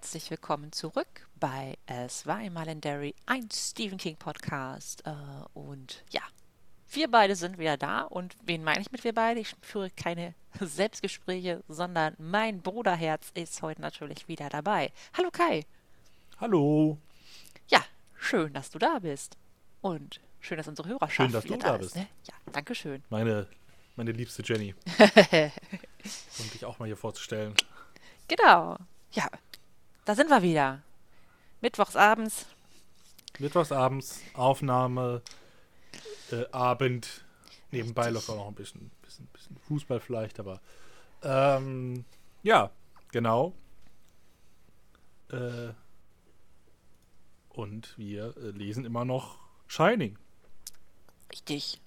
herzlich willkommen zurück bei Es war einmal in Derry, ein Stephen King Podcast. Äh, und ja, wir beide sind wieder da. Und wen meine ich mit wir beide? Ich führe keine Selbstgespräche, sondern mein Bruderherz ist heute natürlich wieder dabei. Hallo Kai. Hallo. Ja, schön, dass du da bist. Und schön, dass unsere Hörerschaft Schön, dass du da da ist. bist. Ne? Ja, danke schön. Meine, meine liebste Jenny. um dich auch mal hier vorzustellen. Genau. Ja, da sind wir wieder. Mittwochsabends. Mittwochsabends, Aufnahme, äh, Abend. Nebenbei läuft auch noch ein bisschen, bisschen, bisschen Fußball vielleicht, aber ähm, ja, genau. Äh, und wir äh, lesen immer noch Shining. Richtig.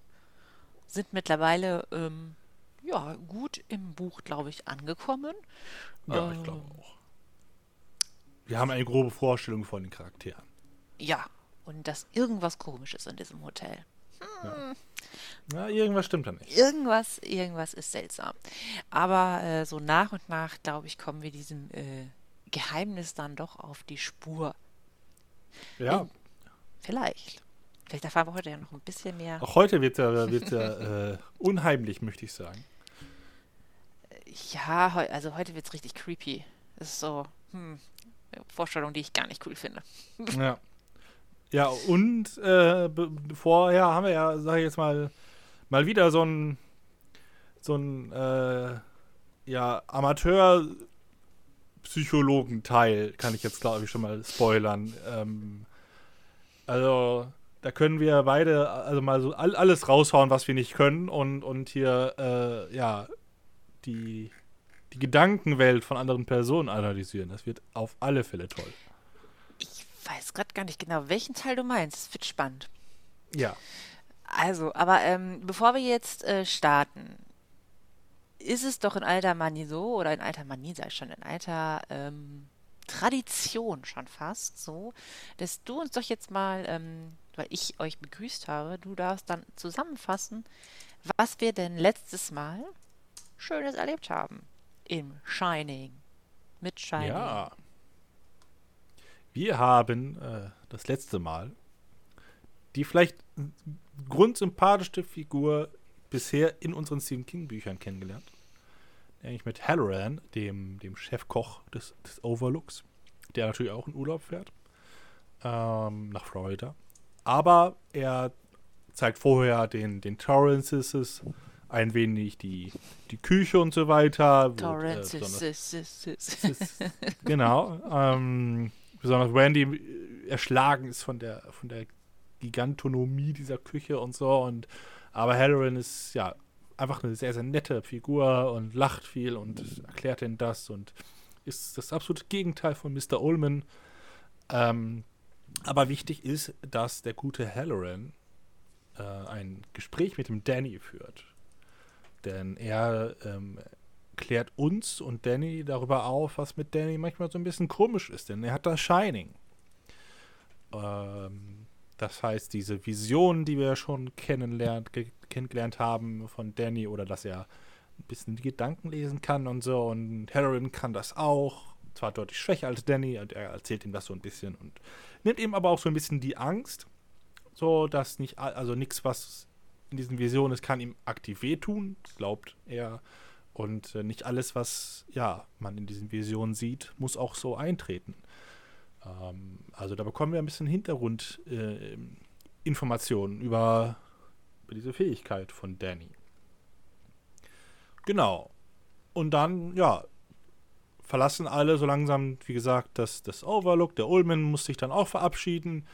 Sind mittlerweile ähm, ja, gut im Buch, glaube ich, angekommen. Ja, ich glaube auch. Wir haben eine grobe Vorstellung von den Charakteren. Ja, und dass irgendwas komisch ist in diesem Hotel. Ja, irgendwas stimmt da nicht. Irgendwas, irgendwas ist seltsam. Aber äh, so nach und nach, glaube ich, kommen wir diesem äh, Geheimnis dann doch auf die Spur. Ja, Vielleicht. Vielleicht erfahren wir heute ja noch ein bisschen mehr. Auch heute wird wird's ja äh, unheimlich, möchte ich sagen. Ja, also heute wird es richtig creepy. Das ist so, hm, Vorstellung, die ich gar nicht cool finde. Ja. Ja, und äh, vorher haben wir ja, sag ich jetzt mal, mal wieder so ein so ein äh, ja, Amateur-Psychologen-Teil, kann ich jetzt glaube ich schon mal spoilern. Ähm, also da können wir beide also mal so all, alles raushauen, was wir nicht können und, und hier äh, ja die, die Gedankenwelt von anderen Personen analysieren. Das wird auf alle Fälle toll. Ich weiß gerade gar nicht genau, welchen Teil du meinst. Es wird spannend. Ja. Also, aber ähm, bevor wir jetzt äh, starten, ist es doch in alter Manie so, oder in alter Manie, ich schon, in alter ähm, Tradition schon fast so, dass du uns doch jetzt mal, ähm, weil ich euch begrüßt habe, du darfst dann zusammenfassen, was wir denn letztes Mal Schönes erlebt haben im Shining. Mit Shining. Ja. Wir haben äh, das letzte Mal die vielleicht grundsympathischste Figur bisher in unseren Stephen King Büchern kennengelernt. Nämlich mit Halloran, dem, dem Chefkoch des, des Overlooks, der natürlich auch in Urlaub fährt. Ähm, nach Florida. Aber er zeigt vorher den, den Torrances ein wenig die, die Küche und so weiter. wo, äh, genau. Ähm, besonders Randy äh, erschlagen ist von der, von der Gigantonomie dieser Küche und so. Und, aber Halloran ist ja einfach eine sehr, sehr nette Figur und lacht viel und erklärt denn das und ist das absolute Gegenteil von Mr. Ullman. Ähm, aber wichtig ist, dass der gute Halloran äh, ein Gespräch mit dem Danny führt. Denn er ähm, klärt uns und Danny darüber auf, was mit Danny manchmal so ein bisschen komisch ist, denn er hat das Shining. Ähm, das heißt, diese Vision, die wir schon kennenlernt, ge kennengelernt haben von Danny oder dass er ein bisschen die Gedanken lesen kann und so. Und Halloran kann das auch, zwar deutlich schwächer als Danny und er erzählt ihm das so ein bisschen und nimmt ihm aber auch so ein bisschen die Angst, so dass nicht, also nichts, was in diesen Visionen ist, kann ihm aktiv wehtun, glaubt er. Und äh, nicht alles, was ja, man in diesen Visionen sieht, muss auch so eintreten. Ähm, also da bekommen wir ein bisschen Hintergrundinformationen äh, über, über diese Fähigkeit von Danny. Genau. Und dann, ja, verlassen alle so langsam, wie gesagt, das, das Overlook. Der Ullman muss sich dann auch verabschieden.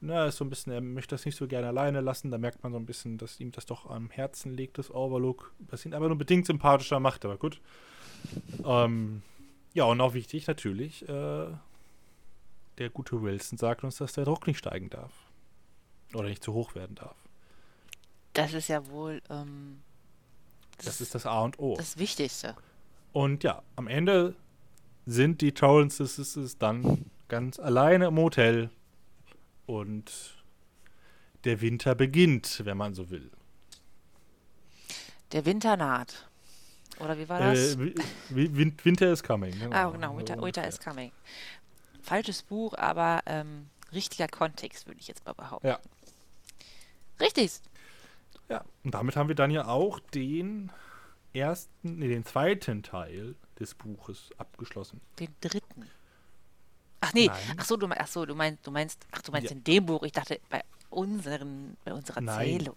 Na, ist so ein bisschen, er möchte das nicht so gerne alleine lassen. Da merkt man so ein bisschen, dass ihm das doch am Herzen liegt, das Overlook. Was ihn aber nur bedingt sympathischer macht, aber gut. Ähm, ja, und auch wichtig natürlich, äh, der gute Wilson sagt uns, dass der Druck nicht steigen darf. Oder nicht zu hoch werden darf. Das ist ja wohl ähm, Das ist das A und O. das Wichtigste. Und ja, am Ende sind die Torrances dann ganz alleine im Hotel und der Winter beginnt, wenn man so will. Der Winter naht. Oder wie war das? Äh, wi- wi- Win- Winter is coming. ah, genau, Winter, Winter is coming. falsches Buch, aber ähm, richtiger Kontext, würde ich jetzt mal behaupten. Ja. Richtig. Ja, und damit haben wir dann ja auch den ersten, nee, den zweiten Teil des Buches abgeschlossen. Den dritten. Ach nee, Nein. ach so, du, ach so, du meinst, du meinst, ach du meinst Ja. in dem Buch. Ich dachte bei unseren, bei unserer Nein. Zählung.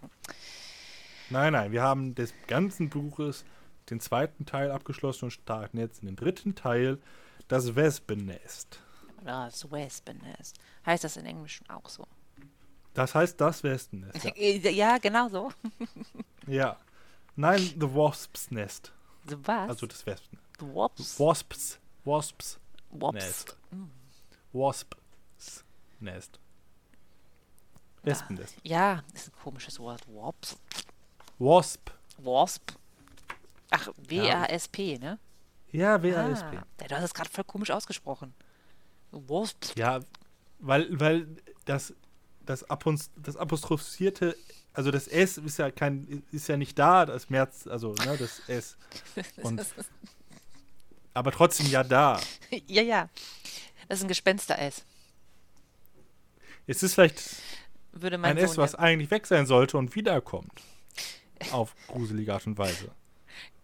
Nein, nein, wir haben des ganzen Buches den zweiten Teil abgeschlossen und starten jetzt in den dritten Teil, das Wespennest. Das Wespennest. Heißt das in Englisch auch so? Das heißt das Wespennest. Ja. Ja, genau so. ja. Nein, The Wasp's Nest. So was? Also das Wespen. Wops. Wasps. Wasps Wops. Nest. Wasp's Nest. Wespennest. Ja, ist ein komisches Wort. Wops. Wasp. Wasp. Ach, W-A-S-P, ne? Ja, W-A-S-P. Ah, du hast es gerade voll komisch ausgesprochen. Wasp. Ja, weil, weil das, das, Apos, das apostrophierte, also das S ist ja kein, ist ja nicht da, das März, also ne, das S. Und, aber trotzdem ja da. ja, ja. Das ist ein Gespenster-S. Es ist vielleicht Würde ein Sohn S, was ja, eigentlich weg sein sollte und wiederkommt. Auf gruselige Art und Weise.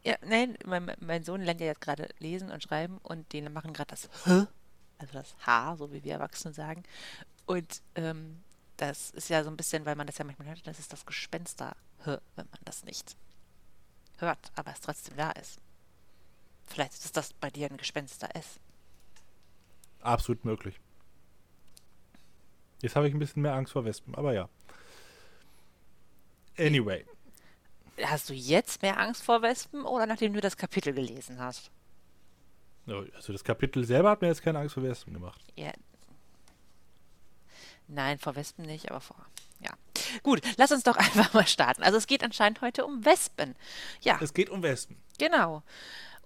ja, nein, mein, mein Sohn lernt ja jetzt gerade lesen und schreiben und die machen gerade das H, also das H, so wie wir Erwachsene sagen. Und ähm, das ist ja so ein bisschen, weil man das ja manchmal hört, das ist das Gespenster H, wenn man das nicht hört, aber es trotzdem da ist. Vielleicht ist das bei dir ein Gespenster S. Absolut möglich. Jetzt habe ich ein bisschen mehr Angst vor Wespen, aber ja. Anyway. Hast du jetzt mehr Angst vor Wespen oder nachdem du das Kapitel gelesen hast? Also das Kapitel selber hat mir jetzt keine Angst vor Wespen gemacht. Ja. Nein, vor Wespen nicht, aber vor. Ja. Gut, lass uns doch einfach mal starten. Also es geht anscheinend heute um Wespen. Ja, Es geht um Wespen, genau.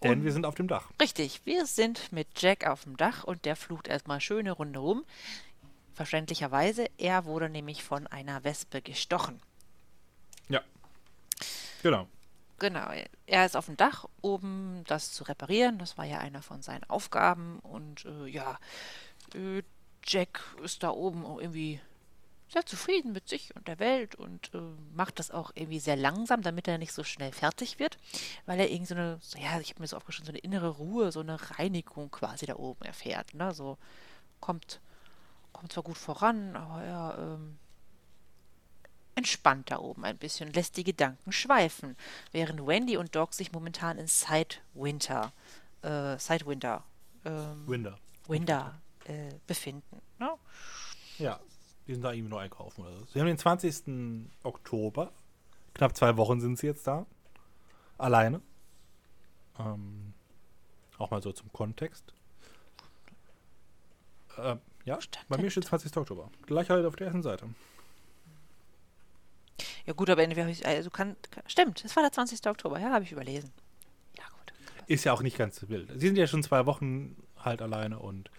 Denn Und- wir sind auf dem Dach. Richtig, wir sind mit Jack auf dem Dach und der flucht erstmal schöne Runde rum. Verständlicherweise, er wurde nämlich von einer Wespe gestochen. Ja. Genau. Genau, er ist auf dem Dach, um das zu reparieren. Das war ja einer von seinen Aufgaben. Und äh, ja, äh, Jack ist da oben irgendwie sehr zufrieden mit sich und der Welt und äh, macht das auch irgendwie sehr langsam, damit er nicht so schnell fertig wird, weil er irgendwie so eine, so, ja, ich habe mir so aufgeschrieben, so eine innere Ruhe, so eine Reinigung quasi da oben erfährt. Ne? So kommt, kommt zwar gut voran, aber er ähm, entspannt da oben ein bisschen, lässt die Gedanken schweifen, während Wendy und Doc sich momentan in Sidewinter, äh, Sidewinter, ähm, Winder. Winter äh, befinden. Ne? Ja, die sind da irgendwie nur einkaufen oder so. Sie haben den 20. Oktober. Knapp zwei Wochen sind sie jetzt da. Alleine. Ähm, auch mal so zum Kontext. Äh, ja, bei mir steht 20. Oktober. Gleich halt auf der ersten Seite. Ja gut, aber entweder, also kann, kann, stimmt, es war der 20. Oktober, ja, habe ich überlesen. Ja gut. Ist ja auch nicht ganz so wild. Sie sind ja schon zwei Wochen halt alleine und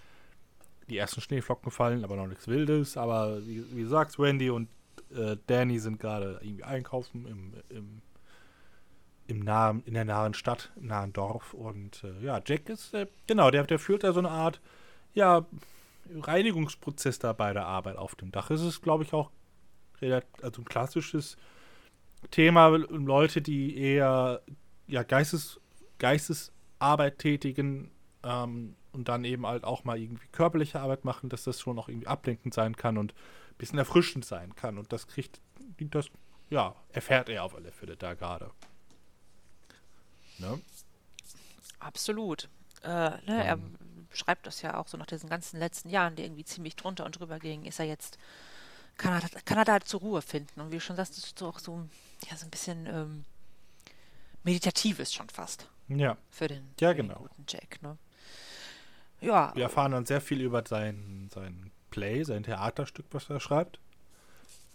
die ersten Schneeflocken fallen, aber noch nichts Wildes. Aber wie, wie du sagst, Wendy und äh, Danny sind gerade irgendwie einkaufen im, im, im nahen, in der nahen Stadt, im nahen Dorf. Und äh, ja, Jack ist, äh, genau, der, der führt da so eine Art, ja, Reinigungsprozess da bei der Arbeit auf dem Dach. Es ist, glaube ich, auch also ein klassisches Thema, Leute, die eher ja, Geistes, Geistesarbeit tätigen ähm, und dann eben halt auch mal irgendwie körperliche Arbeit machen, dass das schon auch irgendwie ablenkend sein kann und ein bisschen erfrischend sein kann. Und das kriegt, das, ja, erfährt er auf alle Fälle da gerade. Ne? Absolut. Äh, ne, er schreibt das ja auch so nach diesen ganzen letzten Jahren, die irgendwie ziemlich drunter und drüber gingen, ist er jetzt, kann er, kann er da halt zur Ruhe finden. Und wie du schon sagst, das ist so auch so, ja, so ein bisschen ähm, meditatives schon fast Ja, für den, Ja, für den genau. guten Jack. Ne? Ja, wir erfahren dann sehr viel über sein, sein Play, sein Theaterstück, was er schreibt.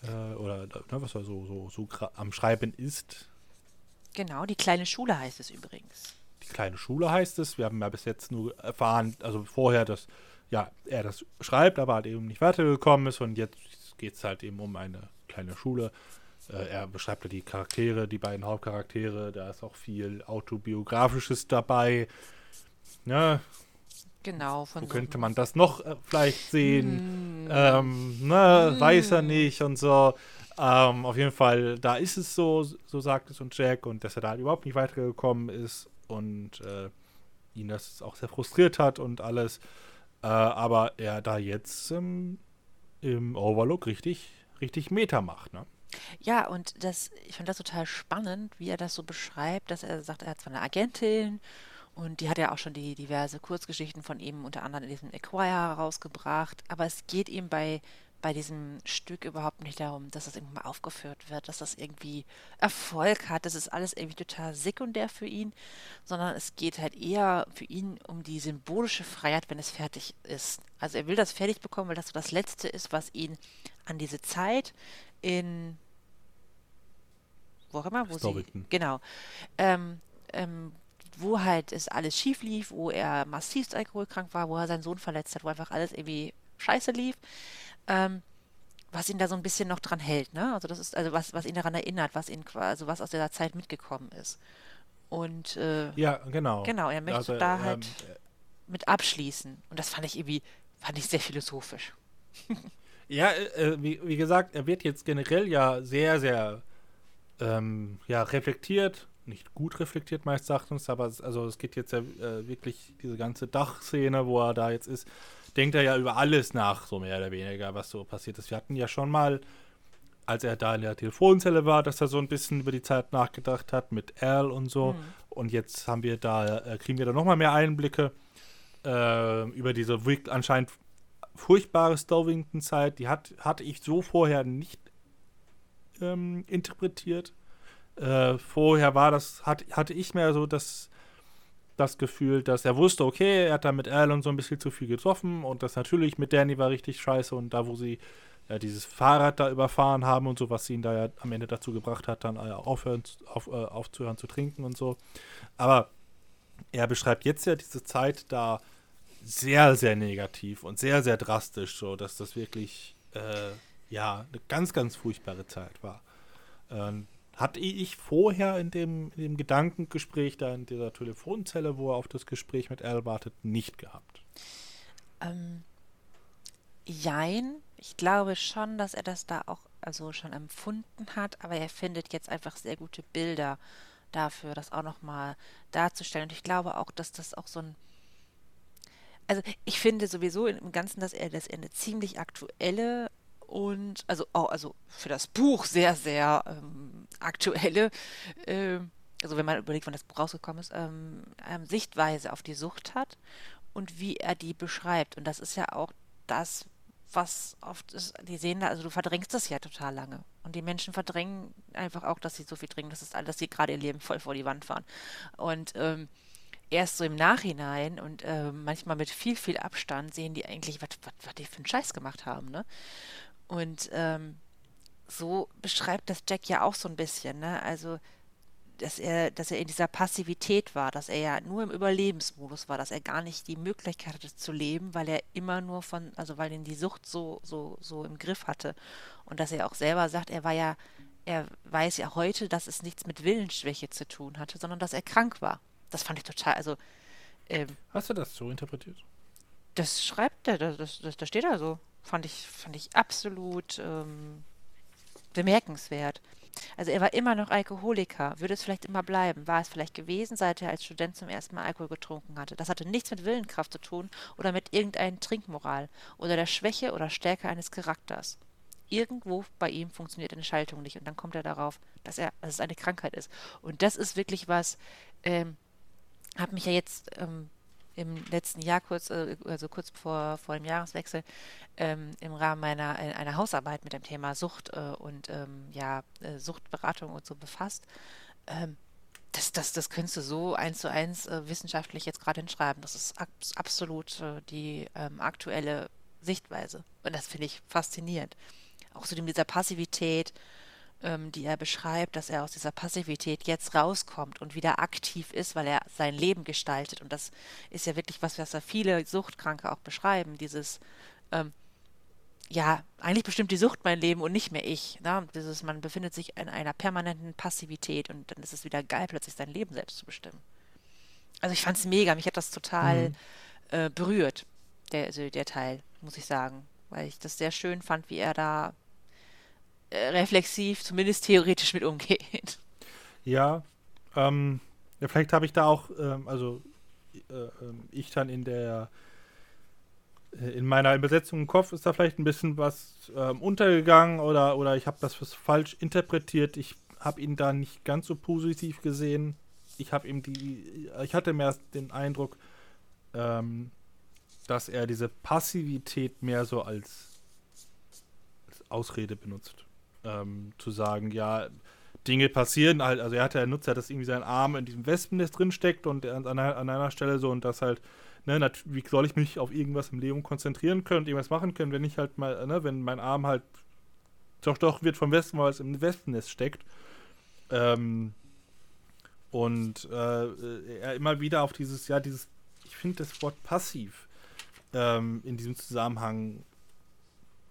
Äh, oder ne, was er so, so, so am Schreiben ist. genau, die kleine Schule heißt es übrigens. Die kleine Schule heißt es. Wir haben ja bis jetzt nur erfahren, also vorher, dass ja, er das schreibt, aber halt eben nicht weitergekommen ist. Und jetzt geht es halt eben um eine kleine Schule. Äh, er beschreibt ja die Charaktere, die beiden Hauptcharaktere. Da ist auch viel Autobiografisches dabei. Ja, Genau, von Wo so könnte man das noch äh, vielleicht sehen? Mm. Ähm, ne, mm. Weiß er nicht und so. Ähm, auf jeden Fall, da ist es so, so sagt es und Jack, und dass er da halt überhaupt nicht weitergekommen ist und äh, ihn das auch sehr frustriert hat und alles. Äh, aber er da jetzt ähm, im Overlook richtig, richtig Meta macht, ne? Ja, und das, ich fand das total spannend, wie er das so beschreibt, dass er sagt, er hat zwar eine Agentin und die hat ja auch schon die diverse Kurzgeschichten von ihm unter anderem in diesem Acquire rausgebracht, aber es geht ihm bei bei diesem Stück überhaupt nicht darum, dass das irgendwann mal aufgeführt wird, dass das irgendwie Erfolg hat. Das ist alles irgendwie total sekundär für ihn, sondern es geht halt eher für ihn um die symbolische Freiheit, wenn es fertig ist. Also er will das fertig bekommen, weil das so das Letzte ist, was ihn an diese Zeit in wo auch immer, wo sie genau ähm, ähm, wo halt es alles schief lief, wo er massivst alkoholkrank war, wo er seinen Sohn verletzt hat, wo einfach alles irgendwie scheiße lief ähm, was ihn da so ein bisschen noch dran hält, ne? Also das ist also was, was ihn daran erinnert, was ihn also was aus dieser Zeit mitgekommen ist. Und äh, ja, genau. Genau, er möchte also, da halt ähm, mit abschließen. Und das fand ich irgendwie, fand ich sehr philosophisch. ja, äh, wie, wie, gesagt, er wird jetzt generell ja sehr, sehr ähm, ja, reflektiert, nicht gut reflektiert meines Erachtens, aber es, also es geht jetzt ja äh, wirklich diese ganze Dachszene, wo er da jetzt ist, denkt er ja über alles nach, so mehr oder weniger, was so passiert ist. Wir hatten ja schon mal, als er da in der Telefonzelle war, dass er so ein bisschen über die Zeit nachgedacht hat mit Al und so. Mhm. Und jetzt haben wir da, äh, kriegen wir da nochmal mehr Einblicke äh, über diese anscheinend furchtbare Stovington-Zeit. Die hat, hatte ich so vorher nicht ähm, interpretiert. Äh, vorher war das, hat, hatte ich mehr so das das Gefühl, dass er wusste, okay, er hat da mit Alan so ein bisschen zu viel getroffen und das natürlich mit Danny war richtig scheiße und da, wo sie ja, dieses Fahrrad da überfahren haben und so, was ihn da ja am Ende dazu gebracht hat, dann äh, aufhören, auf, äh, aufzuhören zu trinken und so. Aber er beschreibt jetzt ja diese Zeit da sehr, sehr negativ und sehr, sehr drastisch, so dass das wirklich äh, ja eine ganz, ganz furchtbare Zeit war. Ähm, hatte ich vorher in dem, in dem Gedankengespräch da in dieser Telefonzelle, wo er auf das Gespräch mit Al wartet, nicht gehabt. Ähm, jein. Ich glaube schon, dass er das da auch also schon empfunden hat, aber er findet jetzt einfach sehr gute Bilder dafür, das auch nochmal darzustellen. Und ich glaube auch, dass das auch so ein also ich finde sowieso im Ganzen, dass er das eine ziemlich aktuelle und also auch also für das Buch sehr, sehr ähm, aktuelle, äh, also wenn man überlegt, wann das Buch rausgekommen ist, ähm, ähm, Sichtweise auf die Sucht hat und wie er die beschreibt. Und das ist ja auch das, was oft ist, die sehen da, also du verdrängst das ja total lange. Und die Menschen verdrängen einfach auch, dass sie so viel trinken, das ist alles, dass sie gerade ihr Leben voll vor die Wand fahren. Und ähm, erst so im Nachhinein und äh, manchmal mit viel, viel Abstand sehen die eigentlich, was die für einen Scheiß gemacht haben, ne? Und ähm, so beschreibt das Jack ja auch so ein bisschen, ne? Also, dass er, dass er in dieser Passivität war, dass er ja nur im Überlebensmodus war, dass er gar nicht die Möglichkeit hatte zu leben, weil er immer nur von, also weil ihn die Sucht so, so, so im Griff hatte. Und dass er auch selber sagt, er war ja, er weiß ja heute, dass es nichts mit Willensschwäche zu tun hatte, sondern dass er krank war. Das fand ich total, also. Ähm, Hast du das so interpretiert? Das schreibt er, das, das, das steht da so. Fand ich, fand ich absolut ähm, bemerkenswert. Also er war immer noch Alkoholiker, würde es vielleicht immer bleiben, war es vielleicht gewesen, seit er als Student zum ersten Mal Alkohol getrunken hatte. Das hatte nichts mit Willenkraft zu tun oder mit irgendeiner Trinkmoral oder der Schwäche oder Stärke eines Charakters. Irgendwo bei ihm funktioniert eine Schaltung nicht und dann kommt er darauf, dass er, dass es eine Krankheit ist. Und das ist wirklich was, ähm, habe mich ja jetzt ähm, im letzten Jahr kurz, äh, also kurz vor, vor dem Jahreswechsel, ähm, im Rahmen meiner äh, einer Hausarbeit mit dem Thema Sucht äh, und ähm, ja, äh, Suchtberatung und so befasst. Ähm, das, das, das könntest du so eins zu eins äh, wissenschaftlich jetzt gerade hinschreiben. Das ist ab, absolut äh, die ähm, aktuelle Sichtweise. Und das finde ich faszinierend. Auch so dieser Passivität, ähm, die er beschreibt, dass er aus dieser Passivität jetzt rauskommt und wieder aktiv ist, weil er sein Leben gestaltet. Und das ist ja wirklich was, was ja viele Suchtkranke auch beschreiben, dieses ähm, ja, eigentlich bestimmt die Sucht mein Leben und nicht mehr ich. Ne? Dieses, man befindet sich in einer permanenten Passivität und dann ist es wieder geil, plötzlich sein Leben selbst zu bestimmen. Also ich fand es mega, mich hat das total mhm. äh, berührt, der, also der Teil, muss ich sagen. Weil ich das sehr schön fand, wie er da reflexiv, zumindest theoretisch mit umgeht. Ja, ähm, ja vielleicht habe ich da auch, ähm, also äh, ähm, ich dann in der äh, in meiner Übersetzung im Kopf ist da vielleicht ein bisschen was ähm, untergegangen oder, oder ich habe das falsch interpretiert. Ich habe ihn da nicht ganz so positiv gesehen. Ich habe ihm die, ich hatte mehr den Eindruck, ähm, dass er diese Passivität mehr so als, als Ausrede benutzt. Ähm, zu sagen, ja, Dinge passieren halt, also er hat ja nutzt ja, dass irgendwie sein Arm in diesem Wespennest drin steckt und an, an einer Stelle so und das halt ne, wie soll ich mich auf irgendwas im Leben konzentrieren können und irgendwas machen können, wenn ich halt mal, ne, wenn mein Arm halt doch doch wird vom Westen, weil es im Westennest steckt. Ähm, und äh, er immer wieder auf dieses, ja, dieses, ich finde das Wort passiv ähm, in diesem Zusammenhang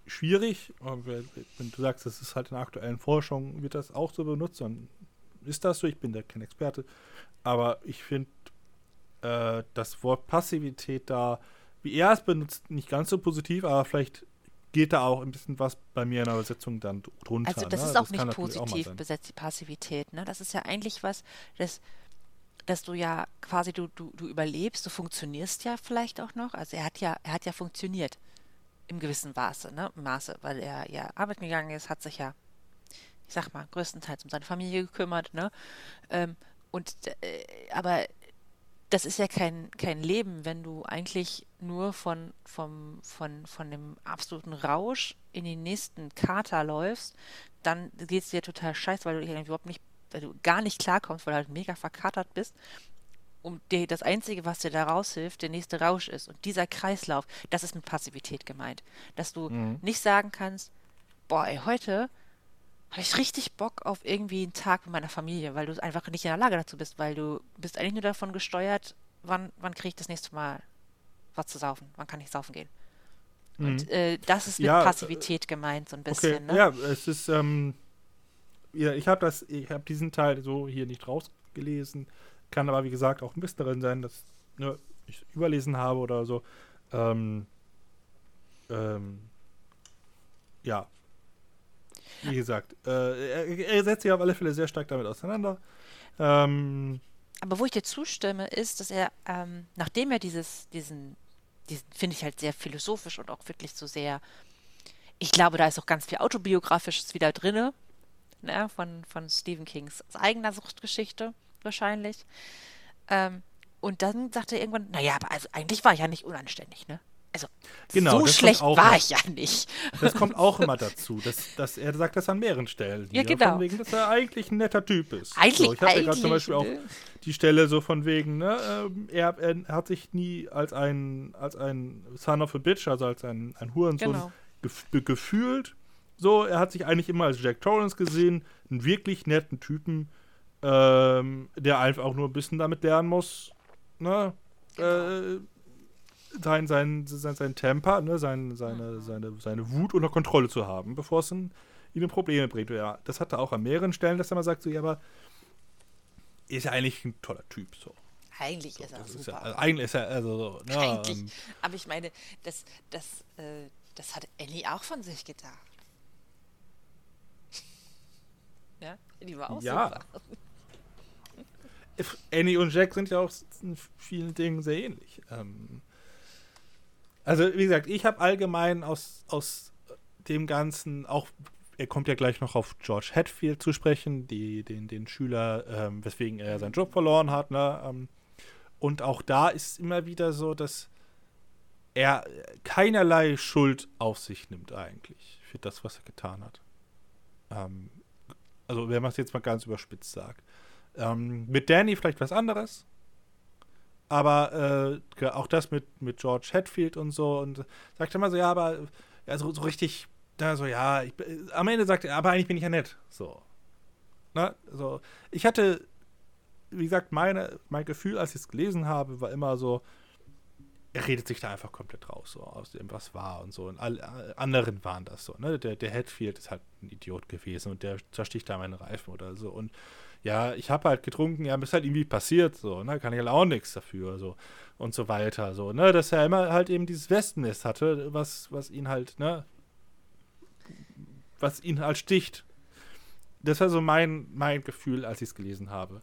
schwierig. Wenn du sagst, das ist halt in der aktuellen Forschung, wird das auch so benutzt, dann ist das so. Ich bin da kein Experte. Aber ich finde äh, das Wort Passivität da, wie er es benutzt, nicht ganz so positiv, aber vielleicht geht da auch ein bisschen was bei mir in der Übersetzung dann drunter. Also das ne? ist auch das nicht positiv auch besetzt, die Passivität. Ne? Das ist ja eigentlich was, das, dass du ja quasi, du, du, du überlebst, du funktionierst ja vielleicht auch noch. Also er hat ja, er hat ja funktioniert im gewissen Maße, ne? Maße, weil er ja arbeiten gegangen ist, hat sich ja, ich sag mal, größtenteils um seine Familie gekümmert, ne? Ähm, und äh, aber das ist ja kein, kein Leben, wenn du eigentlich nur von, vom, von, von dem absoluten Rausch in den nächsten Kater läufst, dann geht es dir total scheiße, weil du überhaupt nicht, weil du gar nicht klarkommst, weil du halt mega verkatert bist. Und dir das Einzige, was dir da raushilft, der nächste Rausch ist. Und dieser Kreislauf, das ist mit Passivität gemeint. Dass du mhm. nicht sagen kannst, boah, ey, heute habe ich richtig Bock auf irgendwie einen Tag mit meiner Familie, weil du einfach nicht in der Lage dazu bist, weil du bist eigentlich nur davon gesteuert, wann, wann kriege ich das nächste Mal was zu saufen, wann kann ich saufen gehen. Mhm. Und äh, das ist mit ja, Passivität gemeint, so ein bisschen. Okay. Ne? Ja, es ist, ähm, ja, ich habe das, ich habe diesen Teil so hier nicht rausgelesen, kann aber wie gesagt auch ein bisschen darin sein, dass ne, ich überlesen habe oder so. Ähm, ähm, ja, wie gesagt, äh, er, er, setzt sich auf alle Fälle sehr stark damit auseinander. Ähm, Aber wo ich dir zustimme, ist, dass er, ähm, nachdem er dieses, diesen, diesen finde ich halt sehr philosophisch und auch wirklich so sehr, ich glaube, da ist auch ganz viel autobiografisches wieder drin, ne, von, von Stephen Kings eigener Suchtgeschichte wahrscheinlich. Ähm, und dann sagte er irgendwann, naja, aber also eigentlich war ich ja nicht unanständig, ne? Also, genau, so schlecht war noch, ich ja nicht. Das kommt auch immer dazu. Dass, dass er sagt das an mehreren Stellen. Ja, genau. Von wegen, dass er eigentlich ein netter Typ ist. Eigentlich, so, ich habe ja gerade zum Beispiel auch die Stelle so von wegen, ne, ähm, er, er, hat sich nie als ein, als ein Son of a Bitch, also als ein, ein Hurensohn genau. gef gefühlt. So, er hat sich eigentlich immer als Jack Torrance gesehen, einen wirklich netten Typen, ähm, der einfach auch nur ein bisschen damit lernen muss, ne, äh, sein, sein, sein, sein Temper, ne, sein, seine, mhm. seine, seine Wut unter Kontrolle zu haben, bevor es ihn in Probleme bringt. Ja, das hat er auch an mehreren Stellen, dass er mal sagt, so, ja, aber ist ja eigentlich ein toller Typ, so. Eigentlich so, ist er super. Ist ja, also eigentlich ist er, also so, ne, Eigentlich. Ähm, aber ich meine, das, das, äh, das hat Ellie auch von sich gedacht. ja, die war auch ja. super. Annie und Jack sind ja auch in vielen Dingen sehr ähnlich. Ähm, also, wie gesagt, ich habe allgemein aus, aus dem Ganzen auch, er kommt ja gleich noch auf George Hatfield zu sprechen, die, den, den Schüler, ähm, weswegen er seinen Job verloren hat. Ne? Ähm, und auch da ist immer wieder so, dass er keinerlei Schuld auf sich nimmt, eigentlich, für das, was er getan hat. Ähm, also, wenn man es jetzt mal ganz überspitzt sagt. Ähm, mit Danny vielleicht was anderes, aber äh, auch das mit, mit George Hatfield und so und sagt immer so, ja, aber ja, so, so richtig, da so, ja, ich, am Ende sagt er, aber eigentlich bin ich ja nett. So. Na, so. Ich hatte, wie gesagt, meine, mein Gefühl, als ich es gelesen habe, war immer so, er redet sich da einfach komplett raus, so aus dem, was war und so. Und alle anderen waren das so, ne? Der, der Hatfield ist halt ein Idiot gewesen und der zersticht da meine Reifen oder so. Und ja, ich habe halt getrunken, ja, ist halt irgendwie passiert, so, ne? Kann ich halt auch nichts dafür, so. Und so weiter, so, ne? Dass er immer halt eben dieses Westennest hatte, was, was ihn halt, ne? Was ihn halt sticht. Das war so mein, mein Gefühl, als ich es gelesen habe.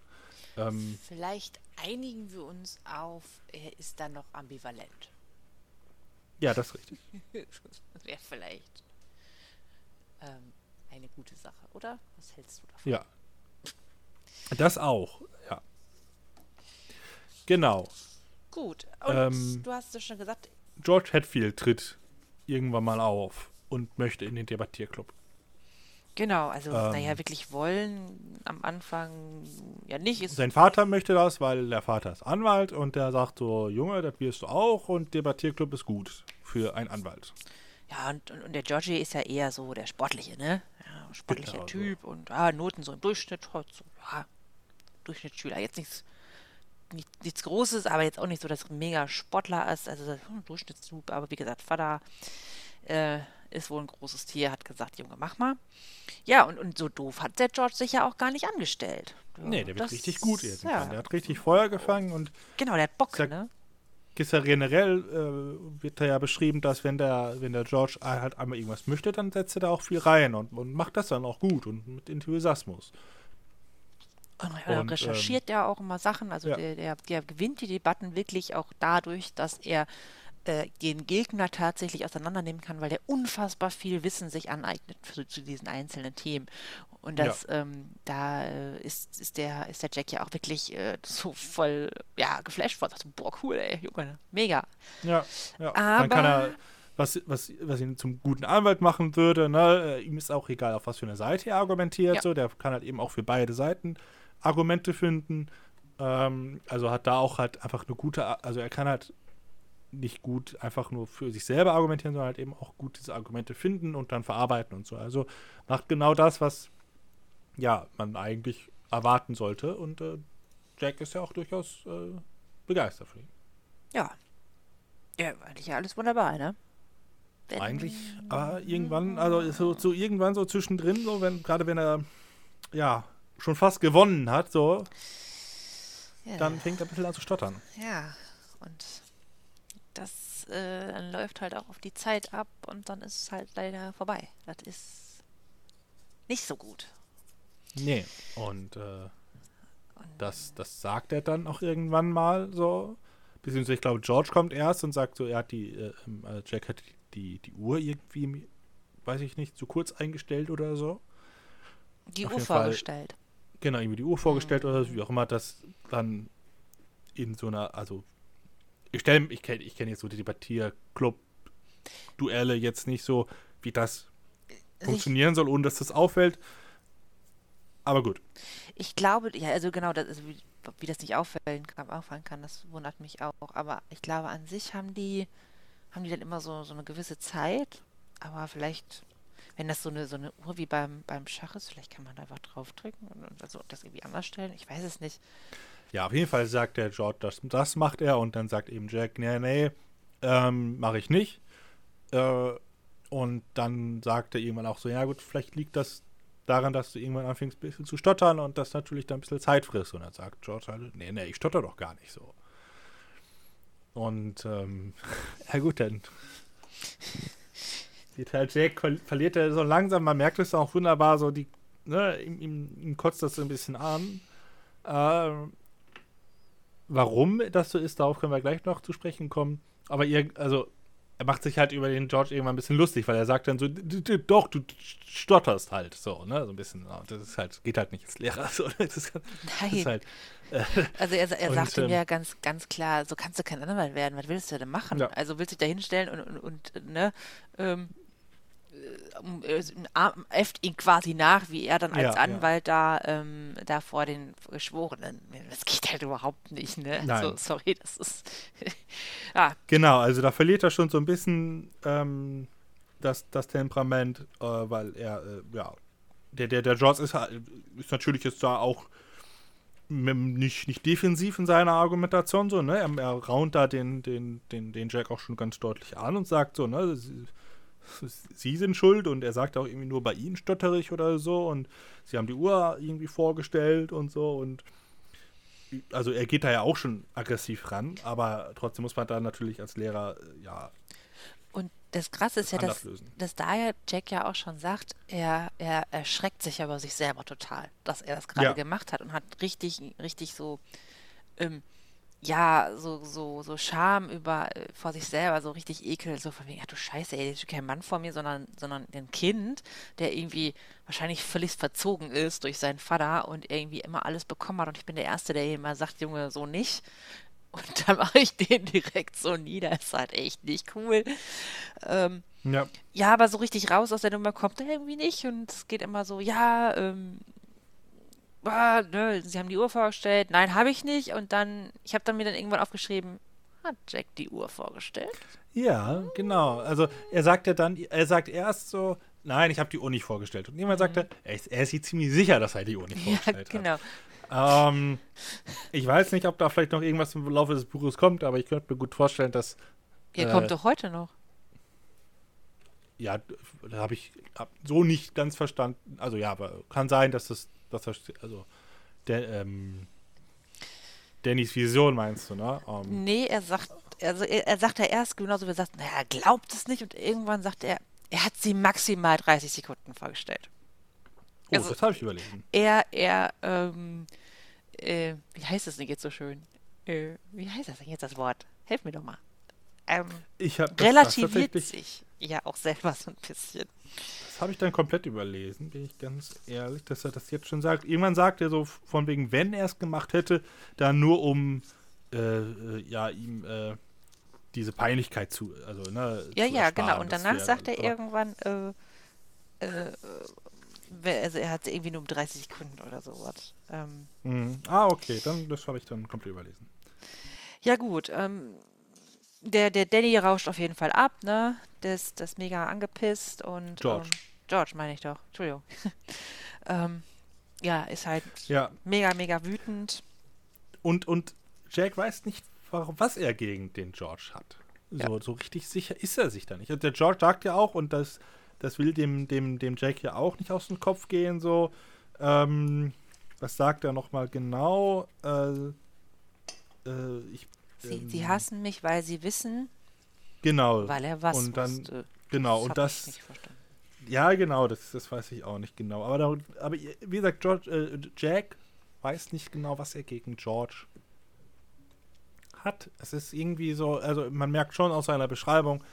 Ähm, Vielleicht einigen wir uns auf, er ist dann noch ambivalent. Ja, das ist richtig. das wäre vielleicht ähm, eine gute Sache, oder? Was hältst du davon? Ja. Das auch, ja. Genau. Gut. Und ähm, du hast es schon gesagt. George Hatfield tritt irgendwann mal auf und möchte in den Debattierclub. Genau, also ähm, naja, wirklich wollen am Anfang ja nicht. Sein Vater möchte das, weil der Vater ist Anwalt und der sagt so, Junge, das wirst du auch und Debattierclub ist gut für einen Anwalt. Ja, und, und, und der Georgie ist ja eher so der Sportliche, ne? Ja, sportlicher genau, Typ so. und ah, Noten so im Durchschnitt, so, ja, Durchschnittsschüler. Jetzt nichts, nicht, nichts Großes, aber jetzt auch nicht so, dass er mega Sportler ist, also hm, Durchschnittstyp, aber wie gesagt, Vater äh, ist wohl ein großes Tier, hat gesagt, Junge, mach mal. Ja, und, und so doof hat der George sich ja auch gar nicht angestellt. Ja, nee, der wird richtig gut jetzt. Ja. Der hat richtig Feuer gefangen und. Genau, der hat Bock, ne? Ist ja generell, äh, wird da ja beschrieben, dass wenn der, wenn der George halt einmal irgendwas möchte, dann setzt er da auch viel rein und, und macht das dann auch gut und mit Enthusiasmus. Und, er recherchiert ähm, ja auch immer Sachen, also ja. der, der, der gewinnt die Debatten wirklich auch dadurch, dass er äh, den Gegner tatsächlich auseinandernehmen kann, weil der unfassbar viel Wissen sich aneignet für, zu diesen einzelnen Themen. Und das, ja. ähm, da äh, ist, ist, der, ist der Jack ja auch wirklich äh, so voll, ja, geflasht von. So, boah, cool, ey, Junge, mega. Ja, ja. Aber, Dann kann er, was, was, was ihn zum guten Anwalt machen würde, ne, äh, ihm ist auch egal, auf was für eine Seite er argumentiert, ja. so, der kann halt eben auch für beide Seiten Argumente finden. Ähm, also hat da auch halt einfach eine gute, also er kann halt nicht gut einfach nur für sich selber argumentieren, sondern halt eben auch gut diese Argumente finden und dann verarbeiten und so. Also macht genau das, was ja man eigentlich erwarten sollte. Und äh, Jack ist ja auch durchaus äh, begeistert für ihn. Ja. Ja, eigentlich ja alles wunderbar, ne? Wenn eigentlich, aber irgendwann, also so, so irgendwann so zwischendrin, so wenn, gerade wenn er ja schon fast gewonnen hat, so, ja. dann fängt er ein bisschen an zu stottern. Ja, und das äh, läuft halt auch auf die Zeit ab und dann ist es halt leider vorbei. Das ist nicht so gut. Nee, und, äh, und das, das sagt er dann auch irgendwann mal so. Beziehungsweise ich glaube, George kommt erst und sagt so, er hat die, äh, ähm, äh, Jack hat die, die Uhr irgendwie, weiß ich nicht, zu kurz eingestellt oder so. Die Uhr vorgestellt. Genau, irgendwie die Uhr vorgestellt mhm. oder wie auch immer, das dann in so einer, also ich stelle, ich kenne ich kenn jetzt so die Debattierclub-Duelle jetzt nicht so, wie das funktionieren soll, ohne dass das auffällt. Aber gut. Ich glaube, ja, also genau, das ist, wie, wie das nicht auffallen kann, auffallen kann, das wundert mich auch. Aber ich glaube, an sich haben die, haben die dann immer so, so eine gewisse Zeit. Aber vielleicht, wenn das so eine, so eine Uhr wie beim, beim Schach ist, vielleicht kann man da einfach draufdrücken und, und also das irgendwie anders stellen. Ich weiß es nicht. Ja, auf jeden Fall sagt der George, das, das macht er und dann sagt eben Jack, nee, nee, ähm, mache ich nicht. Äh, und dann sagt er irgendwann auch so, ja gut, vielleicht liegt das daran, dass du irgendwann anfängst ein bisschen zu stottern und das natürlich dann ein bisschen Zeit frisst. Und dann sagt George halt, nee, nee, ich stotter doch gar nicht so. Und ähm, ja gut, dann sieht halt Jack, verliert er so langsam, man merkt es auch wunderbar, so die, ne, ihm, ihm, ihm kotzt das so ein bisschen an. Ähm, Warum das so ist, darauf können wir gleich noch zu sprechen kommen. Aber ihr, also, er macht sich halt über den George irgendwann ein bisschen lustig, weil er sagt dann so, doch, du stotterst halt so, ne? So ein bisschen. Das ist halt, geht halt nicht als Lehrer. So, das ist, Nein. Halt, äh, also er, er und, sagt ihm ähm, ja ganz, ganz klar, so kannst du kein Anwalt werden, was willst du denn machen? Ja. Also willst du dich da hinstellen und, und, und ne, ähm, äfft ihn quasi nach, wie er dann als ja, Anwalt ja. da, ähm, da vor den Geschworenen. Das geht halt überhaupt nicht, ne? Nein. So, sorry, das ist. ja. Genau, also da verliert er schon so ein bisschen ähm, das, das Temperament, äh, weil er, äh, ja, der, der, der Jaws ist, ist natürlich jetzt da auch nicht, nicht defensiv in seiner Argumentation so, ne? Er, er raunt da den, den, den, den Jack auch schon ganz deutlich an und sagt so, ne, sie, sind schuld und er sagt auch irgendwie nur bei ihnen stotterig oder so und sie haben die Uhr irgendwie vorgestellt und so und also er geht da ja auch schon aggressiv ran, aber trotzdem muss man da natürlich als Lehrer äh, ja und das Krasse ist ja, dass, dass da ja Jack ja auch schon sagt, er, er erschreckt sich aber sich selber total, dass er das gerade ja. gemacht hat und hat richtig, richtig so, ähm, ja, so, so, so Scham über, äh, vor sich selber, so richtig Ekel, so von wegen, ach du Scheiße, ey, ist kein Mann vor mir, sondern, sondern ein Kind, der irgendwie wahrscheinlich völlig verzogen ist durch seinen Vater und irgendwie immer alles bekommen hat und ich bin der Erste, der immer sagt, Junge, so nicht. Und dann mache ich den direkt so nieder. Ist halt echt nicht cool. Ähm, ja. ja, aber so richtig raus aus der Nummer kommt er irgendwie nicht. Und es geht immer so, ja, ähm, ah, ne, sie haben die Uhr vorgestellt. Nein, habe ich nicht. Und dann, ich habe dann mir dann irgendwann aufgeschrieben, hat Jack die Uhr vorgestellt? Ja, genau. Also er sagt ja dann, er sagt erst so, nein, ich habe die Uhr nicht vorgestellt. Und jemand mhm. sagte, er ist, er ist sich ziemlich sicher, dass er die Uhr nicht vorgestellt ja, genau. hat. Ähm, ich weiß nicht, ob da vielleicht noch irgendwas im Laufe des Buches kommt, aber ich könnte mir gut vorstellen, dass. Ihr äh, kommt doch heute noch. Ja, da habe ich hab so nicht ganz verstanden. Also ja, aber kann sein, dass das, das also der, ähm, Dannys Vision meinst du, ne? Um, ähm, nee, er sagt, also er, er sagt ja erst genauso, wie er sagt, naja, er glaubt es nicht und irgendwann sagt er, er hat sie maximal 30 Sekunden vorgestellt. Oh, also, das habe ich überlesen. Er, er, ähm, äh, wie heißt das denn jetzt so schön? Äh, wie heißt das denn jetzt das Wort? Helf mir doch mal. Ähm, ich hab, relativiert sich ja auch selber so ein bisschen. Das habe ich dann komplett überlesen, bin ich ganz ehrlich, dass er das jetzt schon sagt. Irgendwann sagt er so von wegen, wenn er es gemacht hätte, dann nur um äh, äh ja ihm äh, diese Peinlichkeit zu, also ne, ja ja genau. Und danach sagt er irgendwann, äh, äh, also er hat irgendwie nur um 30 Sekunden oder sowas. Ähm, mhm. Ah, okay, dann das habe ich dann komplett überlesen. Ja, gut. Ähm, der, der Danny rauscht auf jeden Fall ab, ne? Der ist, das mega angepisst und. George. Ähm, George meine ich doch. Entschuldigung. ähm, ja, ist halt ja. mega, mega wütend. Und, und Jack weiß nicht, warum, was er gegen den George hat. So, ja. so richtig sicher ist er sich da nicht. Und der George sagt ja auch, und das das will dem, dem, dem Jack ja auch nicht aus dem Kopf gehen, so. Ähm, was sagt er nochmal genau? Äh, äh, ich, sie, ähm, sie, hassen mich, weil sie wissen. Genau. Weil er was und dann, wusste. Genau, das und das. Ja, genau, das, das weiß ich auch nicht genau. Aber, da, aber wie gesagt, George, äh, Jack weiß nicht genau, was er gegen George hat. Es ist irgendwie so, also man merkt schon aus seiner Beschreibung,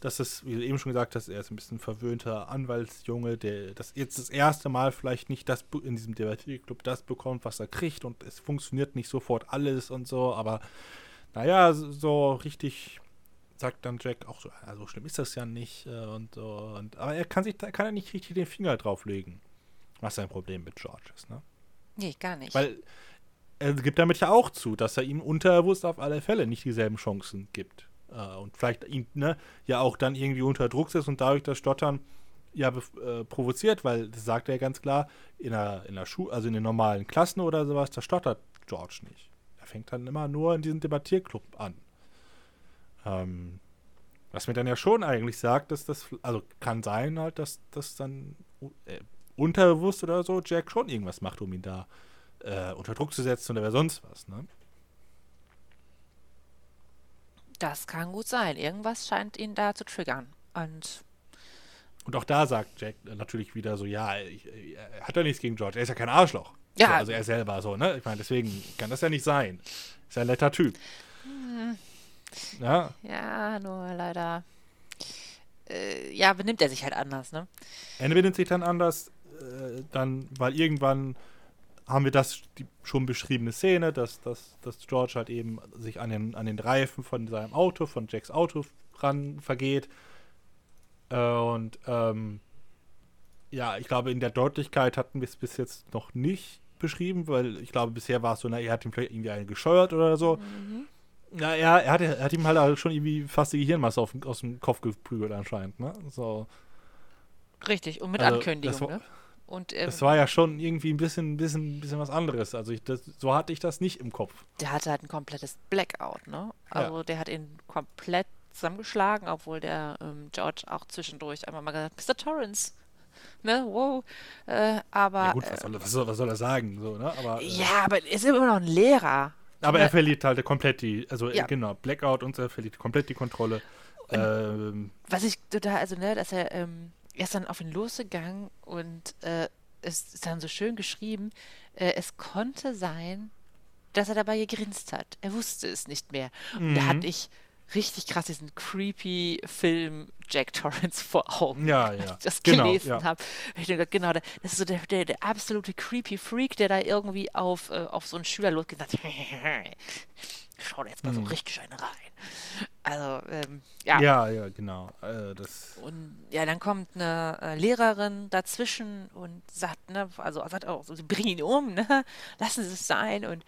dass es, wie du eben schon gesagt hast, er ist ein bisschen verwöhnter Anwaltsjunge, der das jetzt das erste Mal vielleicht nicht das in diesem Debattierclub das bekommt, was er kriegt und es funktioniert nicht sofort alles und so, aber naja, so richtig sagt dann Jack auch so, ja, so schlimm ist das ja nicht äh, und so. Und, aber er kann sich da kann er nicht richtig den Finger drauflegen, was sein Problem mit George ist, ne? Nee, gar nicht. Weil er gibt damit ja auch zu, dass er ihm unterbewusst auf alle Fälle nicht dieselben Chancen gibt äh, und vielleicht ihn ne, ja auch dann irgendwie unter Druck setzt und dadurch das Stottern ja äh, provoziert, weil das sagt er ganz klar, in der, in der Schule, also in den normalen Klassen oder sowas, da stottert George nicht. Fängt dann immer nur in diesem Debattierclub an. Ähm, was mir dann ja schon eigentlich sagt, dass das, also kann sein halt, dass das dann äh, unterbewusst oder so Jack schon irgendwas macht, um ihn da äh, unter Druck zu setzen oder wer sonst was, ne? Das kann gut sein. Irgendwas scheint ihn da zu triggern. Und und auch da sagt Jack natürlich wieder so, ja, ich, er hat ja nichts gegen George, er ist ja kein Arschloch. Ja. So, also er selber so, ne? Ich meine, deswegen kann das ja nicht sein. Ist ja ein netter Typ. Hm. Ja. Ja, nur leider. Äh, ja, benimmt er sich halt anders, ne? Er benimmt sich dann anders, äh, dann, weil irgendwann haben wir das die schon beschriebene Szene, dass, dass, dass George halt eben sich an den, an den Reifen von seinem Auto, von Jacks Auto ran vergeht. Äh, und ähm, ja, ich glaube, in der Deutlichkeit hatten wir es bis jetzt noch nicht beschrieben, weil ich glaube, bisher war es so, na, er hat ihm vielleicht irgendwie einen gescheuert oder so. Mhm. Ja, er, er, hat, er hat ihm halt schon irgendwie fast die Gehirnmasse auf, aus dem Kopf geprügelt anscheinend, ne? So. Richtig, und mit also, Ankündigung, ne? Und ähm, Das war ja schon irgendwie ein bisschen, bisschen, bisschen was anderes. Also ich, das, so hatte ich das nicht im Kopf. der hatte halt ein komplettes Blackout, ne? Also der hat ihn komplett zusammengeschlagen, obwohl der ähm, George auch zwischendurch einmal mal gesagt, Mr. Torrance, ne, wow. Äh, aber Ja gut, was soll, was soll, was soll er sagen? So, ne? Aber, äh, ja, aber er ist immer noch ein Lehrer. aber er verliert halt komplett die, also Ja. äh, genau, Blackout und so, er verliert komplett die Kontrolle. Ähm, Was ich total, also ne, dass er, ähm, er ist dann auf ihn losgegangen und äh, es ist dann so schön geschrieben, äh, es konnte sein, dass er dabei gegrinst hat. Er wusste es nicht mehr. Und da Mhm. hatte ich richtig krass diesen creepy Film Jack Torrance vor Augen, Ja, als ja. ich das Genau, gelesen ja. habe. Ich denke, genau, das ist so der, der, der absolute creepy Freak, der da irgendwie auf, äh, auf so einen Schüler losgeht und sagt, schau dir jetzt mal so richtig eine rein. Also, ähm, ja. Mhm. ja, ja, genau. Äh, das, Und ja, dann kommt eine äh, Lehrerin dazwischen und sagt, ne, also sagt auch, so, sie bringen ihn um, ne, lassen Sie es sein. Und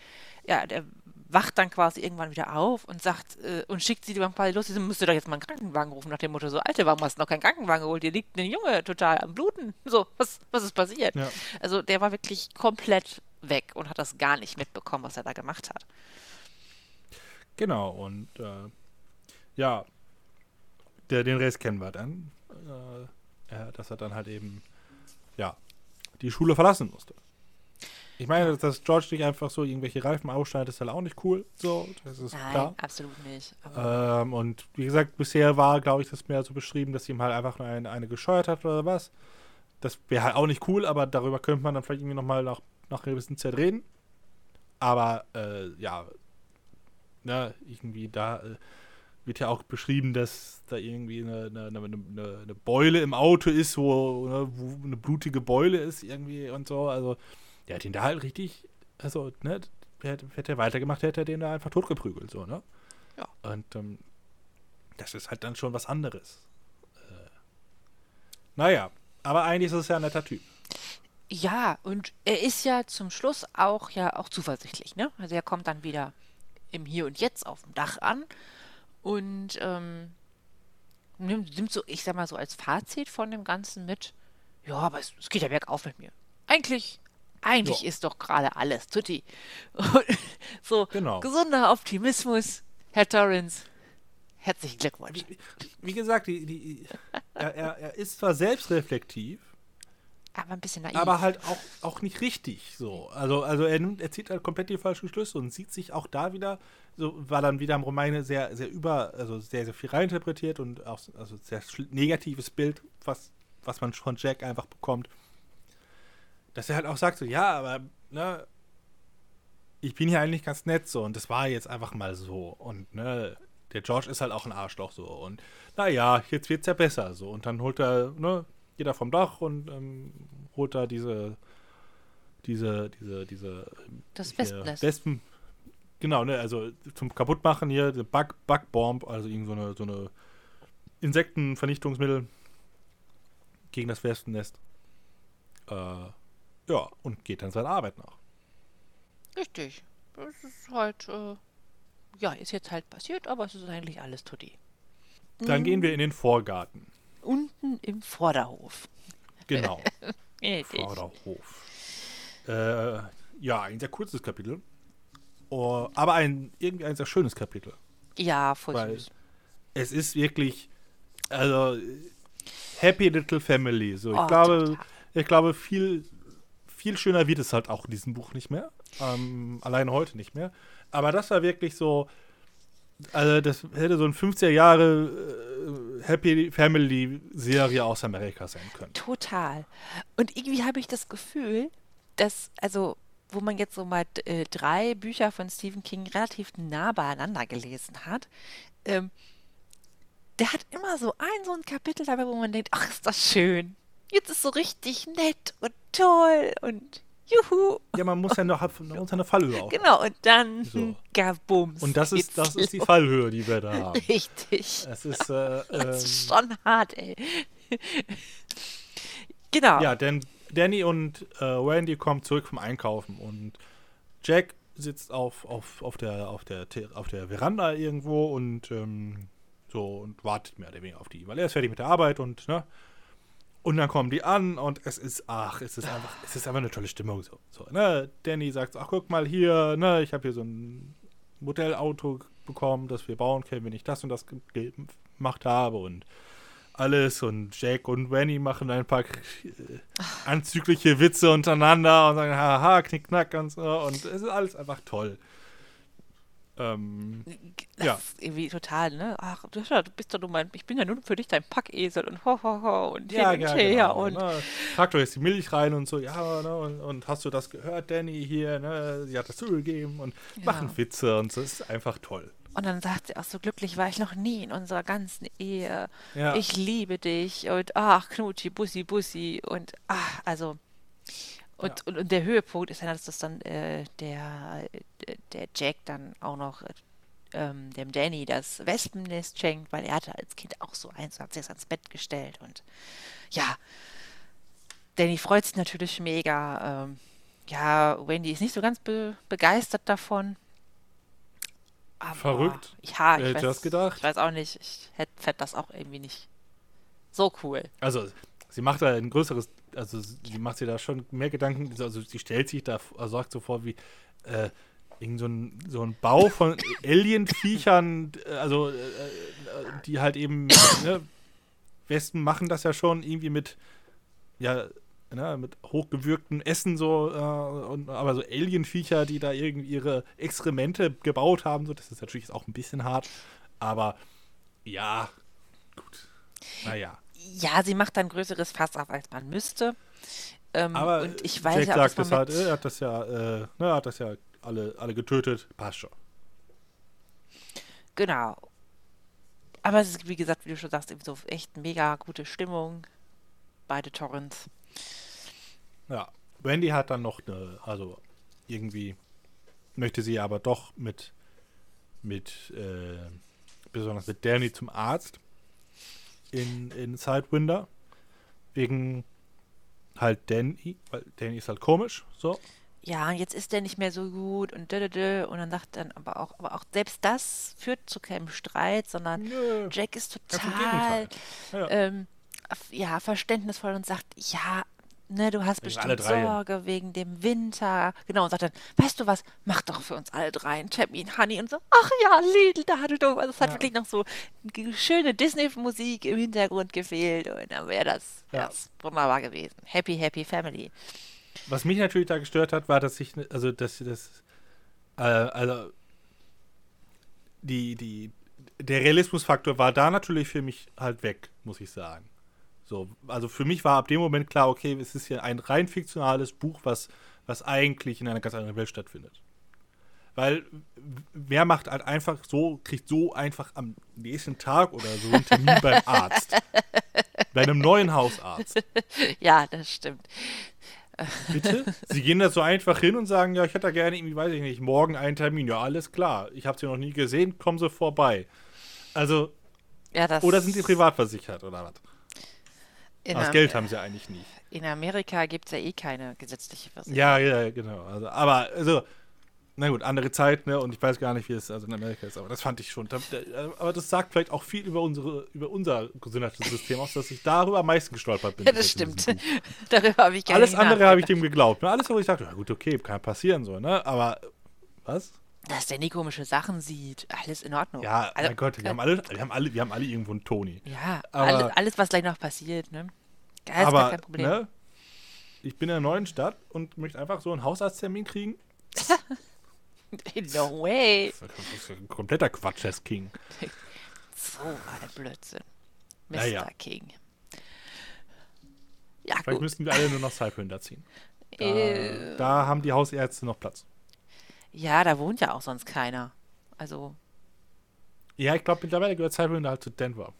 ja, der wacht dann quasi irgendwann wieder auf und sagt äh, und schickt sie dann quasi los, sie müsste doch jetzt mal einen Krankenwagen rufen nach dem Motto, so, Alter, warum hast du noch keinen Krankenwagen geholt? Hier liegt ein Junge total am Bluten. So, was, was ist passiert? Ja. Also der war wirklich komplett weg und hat das gar nicht mitbekommen, was er da gemacht hat. genau, und äh, ja, der, den Rest kennen wir dann. Äh, dass er dann halt eben, ja, die Schule verlassen musste. Ich meine, dass George nicht einfach so irgendwelche Reifen ausschneidet, ist halt auch nicht cool. So, das ist Nein, klar. absolut nicht. Ähm, und wie gesagt, bisher war, glaube ich, das mehr so beschrieben, dass ihm halt einfach nur eine, eine gescheuert hat oder was. Das wäre halt auch nicht cool, aber darüber könnte man dann vielleicht irgendwie nochmal nach, nach einer gewissen Zeit reden. Aber äh, ja, ne, irgendwie da äh, wird ja auch beschrieben, dass da irgendwie eine, eine, eine, eine, eine Beule im Auto ist, wo, ne, wo eine blutige Beule ist irgendwie und so. Also der hat ihn da halt richtig, also, ne, hätte, er weitergemacht, hätte er den da einfach totgeprügelt, so, ne? Ja. Und ähm, das ist halt dann schon was anderes. Äh, naja, aber eigentlich ist es ja ein netter Typ. Ja, und er ist ja zum Schluss auch ja auch zuversichtlich, ne? Also er kommt dann wieder im Hier und Jetzt auf dem Dach an und ähm, nimmt, nimmt so, ich sag mal so als Fazit von dem Ganzen mit, ja, aber es, es geht ja bergauf mit mir. Eigentlich, eigentlich Ja. ist doch gerade alles tutti. Und so, Genau. gesunder Optimismus, Herr Torrance. Herzlichen Glückwunsch. Wie gesagt, die, die, er, er, ist zwar selbstreflektiv, Aber ein bisschen naiv. aber halt auch, auch nicht richtig so. Also, also er, nimmt, er zieht halt komplett die falschen Schlüsse und sieht sich auch da wieder, so war dann wieder im Roman sehr, sehr über, also sehr, sehr viel reininterpretiert und auch also sehr negatives Bild, was, was man von Jack einfach bekommt. Dass er halt auch sagt, so, ja, aber, ne, ich bin hier eigentlich ganz nett so und das war jetzt einfach mal so. Und, ne, der George ist halt auch ein Arschloch so. Und naja, jetzt wird's ja besser so. Und dann holt er, ne, geht er vom Dach und ähm, holt da diese, diese, diese, diese Das Wespennest. Wespen. Genau, ne, also zum Kaputtmachen hier, die Bug, Bugbomb, also irgend so eine, so eine Insektenvernichtungsmittel gegen das Wespennest. Äh, ja, und geht dann seiner Arbeit nach. Richtig. Das ist halt, äh, ja, ist jetzt halt passiert, aber es ist eigentlich alles tutti. Dann gehen wir in den Vorgarten. Unten im Vorderhof. Genau. Vorderhof. Äh, ja, ein sehr kurzes Kapitel. Oh, aber ein irgendwie ein sehr schönes Kapitel. Ja, voll Weil- süß. Es ist wirklich, also Happy Little Family. So, ich Oh, glaube, total. ich glaube, viel, viel schöner wird es halt auch in diesem Buch nicht mehr. Ähm, alleine heute nicht mehr. Aber das war wirklich so, also das hätte so ein 50er Jahre äh, Happy Family Serie aus Amerika sein können. Total. Und irgendwie habe ich das Gefühl, dass, also, wo man jetzt so mal äh, drei Bücher von Stephen King relativ nah beieinander gelesen hat, ähm, der hat immer so ein, so ein Kapitel dabei, wo man denkt, ach, ist das schön. Jetzt ist so richtig nett und toll und juhu. Ja, man muss ja noch, man muss ja eine Fallhöhe auf. Genau, und dann So. Gabums. Und das ist, das ist die. Fallhöhe, die wir da haben. Richtig. Es ist, äh, Das ist ähm, schon hart, ey. genau. ja, denn Danny und äh, Randy kommen zurück vom Einkaufen und Jack sitzt auf, auf, auf, der, auf, der, auf der Veranda irgendwo und ähm, so und wartet mehr oder weniger auf die, weil er ist fertig mit der Arbeit und ne Und dann kommen die an und es ist, ach, es ist einfach, es ist einfach eine tolle Stimmung so. so ne? Danny sagt, ach guck mal hier, ne, ich habe hier so ein Modellauto bekommen, das wir bauen können, wenn ich das und das gemacht habe und alles und Jack und Wenny machen ein paar äh, anzügliche Witze untereinander und sagen, haha, knickknack und so und es ist alles einfach toll. Ähm, Das ja. ist irgendwie total, ne? Ach, du, ja, bist doch nur mein, ich bin ja nur für dich dein Packesel und ho, ho, ho und hin Ja, und ja, her genau. und ne? Tragt doch jetzt die Milch rein und so, ja, ne? und, und hast du das gehört, Danny hier, ne? Sie hat das zugegeben und machen Witze und so, es ist einfach toll. Und dann sagt sie auch so, glücklich war ich noch nie in unserer ganzen Ehe. Ja. Ich liebe dich und ach, Knutschi, Bussi, Bussi und ach, also. Und, Ja. und, und der Höhepunkt ist dann, dass das dann äh, der, äh, der Jack dann auch noch äh, ähm, dem Danny das Wespennest schenkt, weil er hatte als Kind auch so eins und hat sich ans Bett gestellt. Und ja, Danny freut sich natürlich mega. Ähm, ja, Wendy ist nicht so ganz be begeistert davon. Aber, Verrückt. Ja, ich hätte das gedacht? Ich weiß auch nicht. Ich hätte das auch irgendwie nicht so cool. Also, sie macht da ein größeres, also sie macht sich da schon mehr Gedanken, also sie stellt sich da, also sagt so vor wie, äh, irgend so ein, so ein Bau von Alien-Viechern, äh, also äh, äh, die halt eben, ne, Westen machen das ja schon irgendwie mit, ja, ne, mit hochgewürgtem Essen so, äh, und, aber so Alien-Viecher, die da irgendwie ihre Exkremente gebaut haben, so, das ist natürlich auch ein bisschen hart, aber ja, gut, naja. Ja, sie macht dann ein größeres Fass auf, als man müsste. Ähm, Aber und ich Jack weiß ja, ob sagt das halt, mit, er hat das ja, äh, ne, er hat das ja alle, alle getötet, passt schon. Genau. Aber es ist, wie gesagt, wie du schon sagst, eben so echt mega gute Stimmung. Beide Torrents. Ja. Wendy hat dann noch eine, also irgendwie möchte sie aber doch mit, mit, äh, besonders mit Danny zum Arzt in, in Sidewinder. Wegen halt Danny, weil Danny ist halt komisch, so. Ja, und jetzt ist der nicht mehr so gut und dö, dö, dö. Und dann sagt dann aber auch, aber auch selbst das führt zu keinem Streit, sondern Nö, Jack ist total. Ja. ähm, ja, verständnisvoll und sagt, ja, ne, du hast Wegen bestimmt. Sorge wegen dem Winter. Genau, und sagt dann, weißt du was, mach doch für uns alle drei einen Termin, Honey. Und so, ach ja, Lidl, da du doch. Also es hat Ja. wirklich noch so schöne Disney-Musik im Hintergrund gefehlt und dann wäre das, Ja. das wunderbar gewesen. Happy, happy family. Was mich natürlich da gestört hat, war, dass ich, also, dass das, äh, also, die, die, der Realismusfaktor war da natürlich für mich halt weg, muss ich sagen. So, also für mich war ab dem Moment klar, okay, es ist hier ein rein fiktionales Buch, was, was eigentlich in einer ganz anderen Welt stattfindet. Weil wer macht halt einfach so, kriegt so einfach am nächsten Tag oder so einen Termin beim Arzt. Bei einem neuen Hausarzt. Ja, das stimmt. Bitte? Sie gehen da so einfach hin und sagen, ja, ich hätte da gerne irgendwie, weiß ich nicht, morgen einen Termin. Ja, alles klar. Ich habe sie noch nie gesehen, kommen Sie vorbei. Also, Ja, oder sind Sie privat versichert oder was? In, das Am- Geld haben Sie eigentlich nicht. in Amerika gibt es ja eh keine gesetzliche Versicherung. Ja, ja, genau. Also, aber, also, na gut, andere Zeit, ne? Und ich weiß gar nicht, wie es also in Amerika ist, aber das fand ich schon. Aber das sagt vielleicht auch viel über unsere, über unser Gesundheitssystem aus, dass ich darüber am meisten gestolpert bin. Ja, das stimmt. Darüber habe ich gar Alles andere habe ich dem geglaubt. Ne? Alles, wo ich dachte, ja gut, okay, kann passieren so, ne? Aber was? Dass der nie komische Sachen sieht. Alles in Ordnung. Ja, Also, mein Gott, wir haben alle, wir haben alle, wir haben alle irgendwo einen Toni. Ja, Aber- alle, alles, was gleich noch passiert, ne? Da ist gar Aber, kein Problem. ne? Ich bin in einer neuen Stadt und möchte einfach so einen Hausarzttermin kriegen. No way. Das ist ein kompletter Quatsch, das King. So ein Blödsinn. Mr. Na ja. King. Ja, Vielleicht gut. müssten wir alle nur nach Cyprinder ziehen. Da, Äh, da haben die Hausärzte noch Platz. ja, da wohnt ja auch sonst keiner. Also, Ja, ich glaube, mittlerweile gehört Cyprinder halt zu Denver.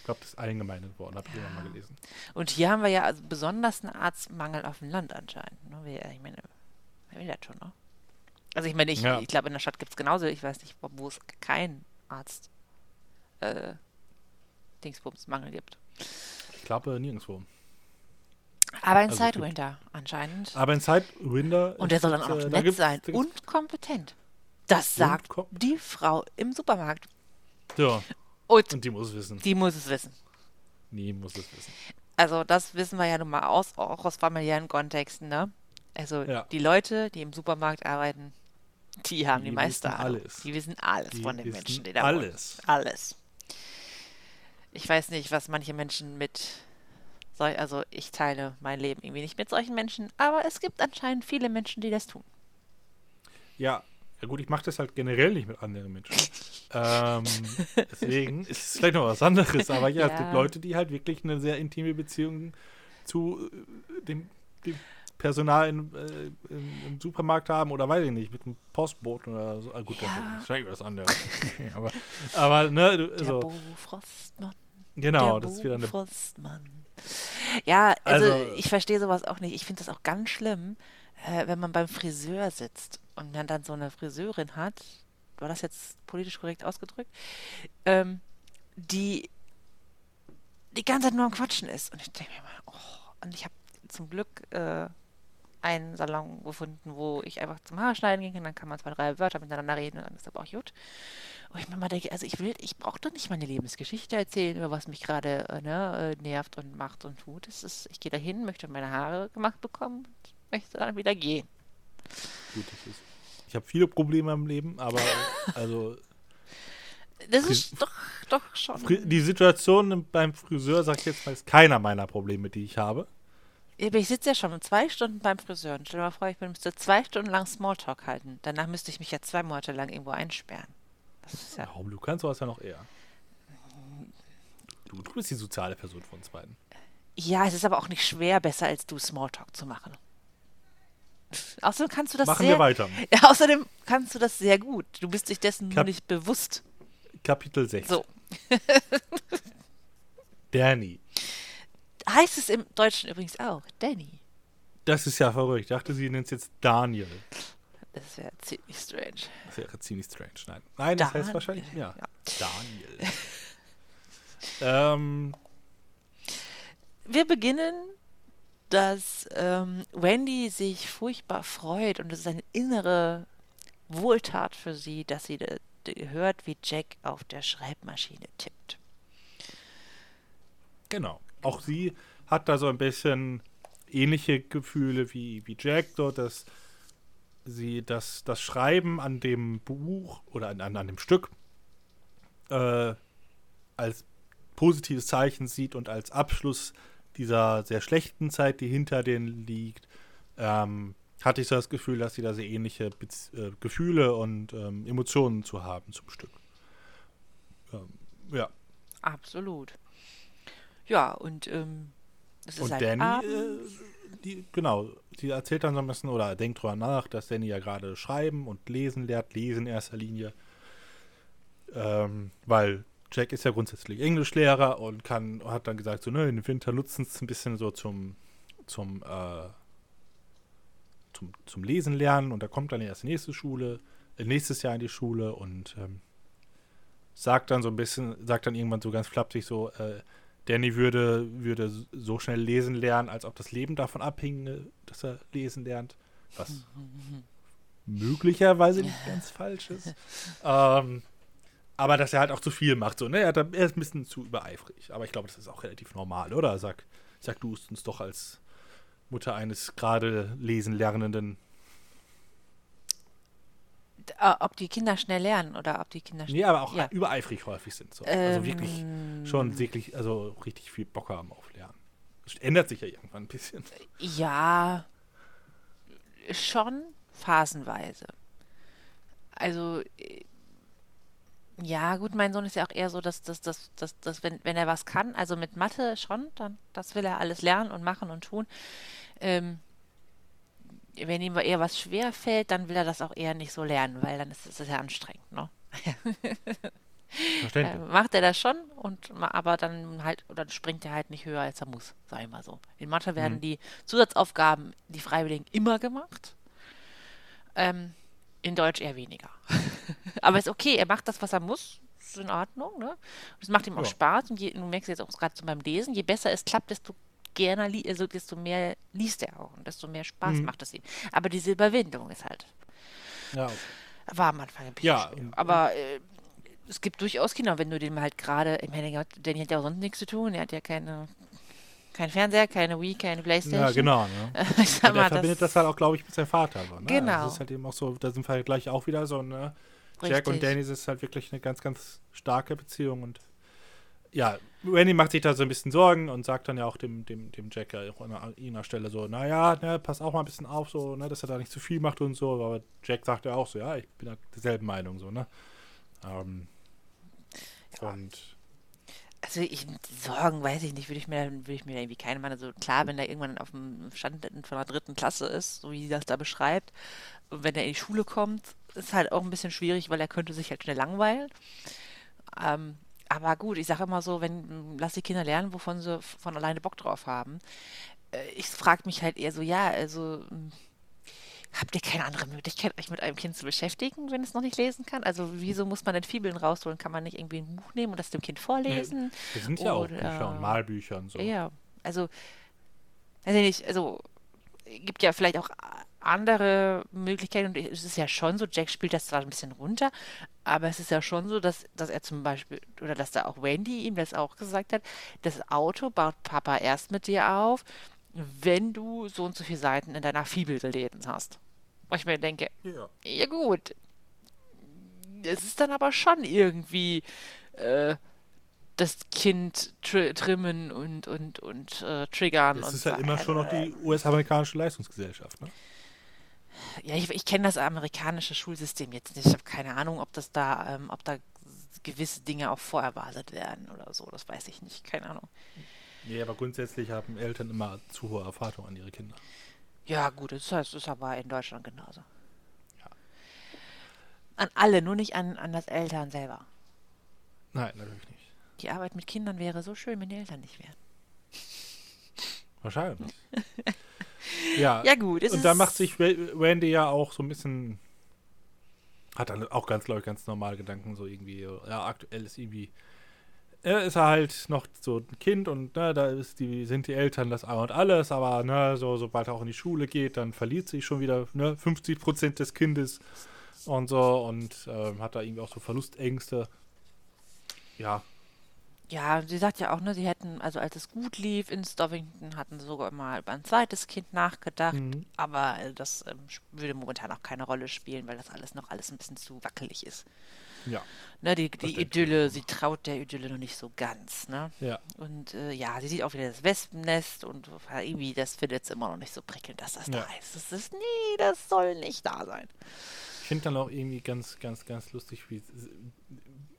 Ich glaube, das ist eingemeindet worden, habe ich irgendwann mal gelesen. und hier haben wir ja also besonders einen Arztmangel auf dem Land anscheinend. Ne? Wir, ich meine, will das schon, ne? Also ich meine, ich, Ja. ich glaube, in der Stadt gibt es genauso, ich weiß nicht, wo es keinen Arzt äh, Dingsbumsmangel gibt. Ich glaube, nirgendwo. Aber in Also Sidewinter anscheinend. Aber in Cyprinder. Und der soll dann auch noch äh, nett sein und kompetent. Das sagt die Frau im Supermarkt. Ja, Und und die muss es wissen. die muss es wissen. Die muss es wissen. Also das wissen wir ja nun mal aus, auch aus familiären Kontexten, ne? Also Ja. die Leute, die im Supermarkt arbeiten, die haben die, Die meiste Ahnung. alles. Die wissen alles Die von den Menschen, die da alles. wohnen. Alles. Ich weiß nicht, was manche Menschen mit also ich teile mein Leben irgendwie nicht mit solchen Menschen, aber es gibt anscheinend viele Menschen, die das tun. Ja, ja gut, ich mache das halt generell nicht mit anderen Menschen. ähm, deswegen ist es vielleicht noch was anderes, aber ja, es gibt Ja. Leute, die halt wirklich eine sehr intime Beziehung zu äh, dem, dem Personal in, äh, im, im Supermarkt haben oder weiß ich nicht, mit einem Postboten oder so. Ah, gut, Ja. das ist vielleicht was anderes. aber, aber, ne, du, Der also, Bo Frostmann. genau, der das ist wieder eine Frostmann. Ja, also, Also- ich verstehe sowas auch nicht. Ich finde das auch ganz schlimm, äh, wenn man beim Friseur sitzt und man dann so eine Friseurin hat, war das jetzt politisch korrekt ausgedrückt, ähm, die die ganze Zeit nur am Quatschen ist. Und ich denke mir mal, oh, und ich habe zum Glück äh, einen Salon gefunden, wo ich einfach zum Haarschneiden gehen kann, dann kann man zwei, drei Wörter miteinander reden und dann ist aber auch gut. Und ich mir mal denke, also ich will, ich brauche doch nicht meine Lebensgeschichte erzählen, über was mich gerade äh, ne, äh, nervt und macht und tut. Es ist, ich gehe dahin, möchte meine Haare gemacht bekommen und möchte dann wieder gehen. gut, das ist, ich habe viele Probleme im Leben, aber also Das ist doch, doch schon. Die Situation im- beim Friseur, sag ich jetzt mal, ist keiner meiner Probleme, die ich habe. Aber ich sitze ja schon zwei Stunden beim Friseur und stell dir mal vor, ich müsste zwei Stunden lang Smalltalk halten. Danach müsste ich mich ja zwei Monate lang irgendwo einsperren. Das ist ja. Warum? Du kannst sowas ja noch eher. Du, du bist die soziale Person von uns beiden. Ja, es ist aber auch nicht schwer, besser als du Smalltalk zu machen. Außerdem kannst du das Machen sehr. wir weiter. Ja, außerdem kannst du das sehr gut. Du bist dich dessen nur Kap- nicht bewusst. Kapitel 6. So. Danny. Heißt es im Deutschen übrigens auch. Danny. Das ist ja verrückt. Ich dachte, sie nennt es jetzt Daniel. Das wäre ziemlich strange. Das wäre ziemlich strange. Nein, Nein das heißt wahrscheinlich, ja. ja. Daniel. ähm, Wir beginnen, dass ähm, Wendy sich furchtbar freut und es ist eine innere Wohltat für sie, dass sie hört, wie Jack auf der Schreibmaschine tippt. genau. Auch sie hat da so ein bisschen ähnliche Gefühle wie, wie Jack, so dass sie das, das Schreiben an dem Buch oder an, an, an dem Stück äh, als positives Zeichen sieht und als Abschluss dieser sehr schlechten Zeit, die hinter denen liegt, ähm, hatte ich so das Gefühl, dass sie da sehr ähnliche Bez äh, Gefühle und ähm, Emotionen zu haben zum Stück. Ähm, ja. Absolut. Ja, und ähm, es ist Und halt Danny, Abend. äh, die, genau, sie erzählt dann so ein bisschen oder denkt drüber nach, dass Danny ja gerade schreiben und lesen lernt, lesen in erster Linie. Ähm, weil Jack ist ja grundsätzlich Englischlehrer und kann, hat dann gesagt, so, ne, in den Winter nutzen es ein bisschen so zum, zum, äh, zum, zum Lesen lernen und da kommt dann erst nächste Schule, äh, nächstes Jahr in die Schule und ähm, sagt dann so ein bisschen, sagt dann irgendwann so ganz flapsig so, äh, Danny würde, würde so schnell lesen lernen, als ob das Leben davon abhinge, dass er lesen lernt. Was möglicherweise nicht ganz falsch ist. Ähm, aber dass er halt auch zu viel macht. So, ne? er, hat, er ist ein bisschen zu übereifrig. Aber ich glaube, das ist auch relativ normal, oder? Sag, sag du es uns doch als Mutter eines gerade lesen Lernenden. äh, ob die Kinder schnell lernen oder ob die Kinder schnell. Nee, aber auch Ja. übereifrig häufig sind. So. also wirklich Ähm, schon wirklich, also richtig viel Bock haben auf Lernen. Das ändert sich ja irgendwann ein bisschen. Ja, schon phasenweise. Also, äh, ja, gut, mein Sohn ist ja auch eher so, dass, dass, dass, dass, dass wenn, wenn er was kann, also mit Mathe schon, dann das will er alles lernen und machen und tun. Ähm, wenn ihm eher was schwer fällt, dann will er das auch eher nicht so lernen, weil dann ist es ja anstrengend, ne? Verständlich. Äh, macht er das schon und aber dann halt oder springt er halt nicht höher als er muss, sag ich mal so. In Mathe werden Mhm. die Zusatzaufgaben, die Freiwilligen, immer gemacht. Ähm, in Deutsch eher weniger. aber ist okay, er macht das, was er muss. Ist in Ordnung, ne? Und es macht ihm auch Ja. Spaß. Und je, du merkst jetzt auch gerade so beim Lesen, je besser es klappt, desto gerne, also desto mehr liest er auch und desto mehr Spaß Mhm. macht es ihm. Aber diese Überwindung ist halt ja, okay. war am Anfang ein bisschen Ja, schwer. Aber äh, es gibt durchaus Kinder, wenn du dem halt gerade, ich meine, Danny hat ja auch sonst nichts zu tun, er hat ja keine, Kein Fernseher, keine Wii, keine Playstation. Ja, genau. Ne? ich sag Und er mal, verbindet das halt auch, glaube ich, mit seinem Vater. So, ne? Genau. Das ist halt eben auch so, da sind wir halt gleich auch wieder so, ne? Jack und Richtig. Danny das ist halt wirklich eine ganz, ganz starke Beziehung und ja, Randy macht sich da so ein bisschen Sorgen und sagt dann ja auch dem, dem, dem Jack ja auch an einer Stelle so, naja, ne, pass auch mal ein bisschen auf, so, ne, dass er da nicht zu viel macht und so, aber Jack sagt ja auch so, ja, ich bin derselben Meinung, so, ne. Ähm, Und Also ich Sorgen, weiß ich nicht, würde ich mir, würde ich mir irgendwie keine machen. Also klar, wenn er irgendwann auf dem Stand von der dritten Klasse ist, so wie sie das da beschreibt, und wenn er in die Schule kommt, ist halt auch ein bisschen schwierig, weil er könnte sich halt schnell langweilen. Ähm, aber gut, ich sage immer so, wenn lass die Kinder lernen, wovon sie von alleine Bock drauf haben. Äh, Ich frage mich halt eher so, ja, also habt ihr keine andere Möglichkeit, euch mit einem Kind zu beschäftigen, wenn es noch nicht lesen kann? Also wieso muss man denn Fibeln rausholen? Kann man nicht irgendwie ein Buch nehmen und das dem Kind vorlesen? wir sind ja auch Oder- Bücher und Malbücher und so. Ja, also, weiß ich nicht, also gibt ja vielleicht auch andere Möglichkeiten und es ist ja schon so, Jack spielt das zwar ein bisschen runter, aber es ist ja schon so, dass, dass er zum Beispiel, oder dass da auch Wendy ihm das auch gesagt hat, das Auto baut Papa erst mit dir auf, wenn du so und so viele Seiten in deiner Fibel gelesen hast. Und ich mir denke, Ja. ja gut, es ist dann aber schon irgendwie äh, das Kind tr trimmen und, und, und äh, triggern. Es und ist halt so. immer schon noch die US-amerikanische Leistungsgesellschaft, ne? Ja, ich, ich kenne das amerikanische Schulsystem jetzt nicht. Ich habe keine Ahnung, ob das da, ähm, ob da gewisse Dinge auch vorerwartet werden oder so. Das weiß ich nicht. Keine Ahnung. Nee, aber grundsätzlich haben Eltern immer zu hohe Erwartungen an ihre Kinder. Ja, gut, das heißt, das ist aber in Deutschland genauso. Ja. An alle, nur nicht an, an das Eltern selber. Nein, natürlich nicht. Die Arbeit mit Kindern wäre so schön, wenn die Eltern nicht wären. Wahrscheinlich. ja, Ja, gut, es und da macht sich Ra- Randy ja auch so ein bisschen. Hat dann auch ganz, glaube ich, ganz normal Gedanken, so irgendwie. Ja, aktuell ist irgendwie. Er ist er halt noch so ein Kind und ne, da ist die, sind die Eltern das A und alles, aber ne, so, sobald er auch in die Schule geht, dann verliert sich schon wieder ne, 50 Prozent des Kindes und so und ähm, hat da irgendwie auch so Verlustängste. Ja, Ja, sie sagt ja auch, ne, sie hätten, also als es gut lief in Stovington, hatten sie sogar mal über ein zweites Kind nachgedacht, Mhm. aber äh, das ähm, würde momentan auch keine Rolle spielen, weil das alles noch alles ein bisschen zu wackelig ist. Ja, Ne, die, die. Idylle, sie traut der Idylle noch nicht so ganz, ne? ja. Und äh, ja, sie sieht auch wieder das Wespennest und irgendwie, das findet sie immer noch nicht so prickelnd, dass das Ja. da ist. Das ist, nee, das soll nicht da sein. Ich finde dann auch irgendwie ganz, ganz, ganz lustig, wie.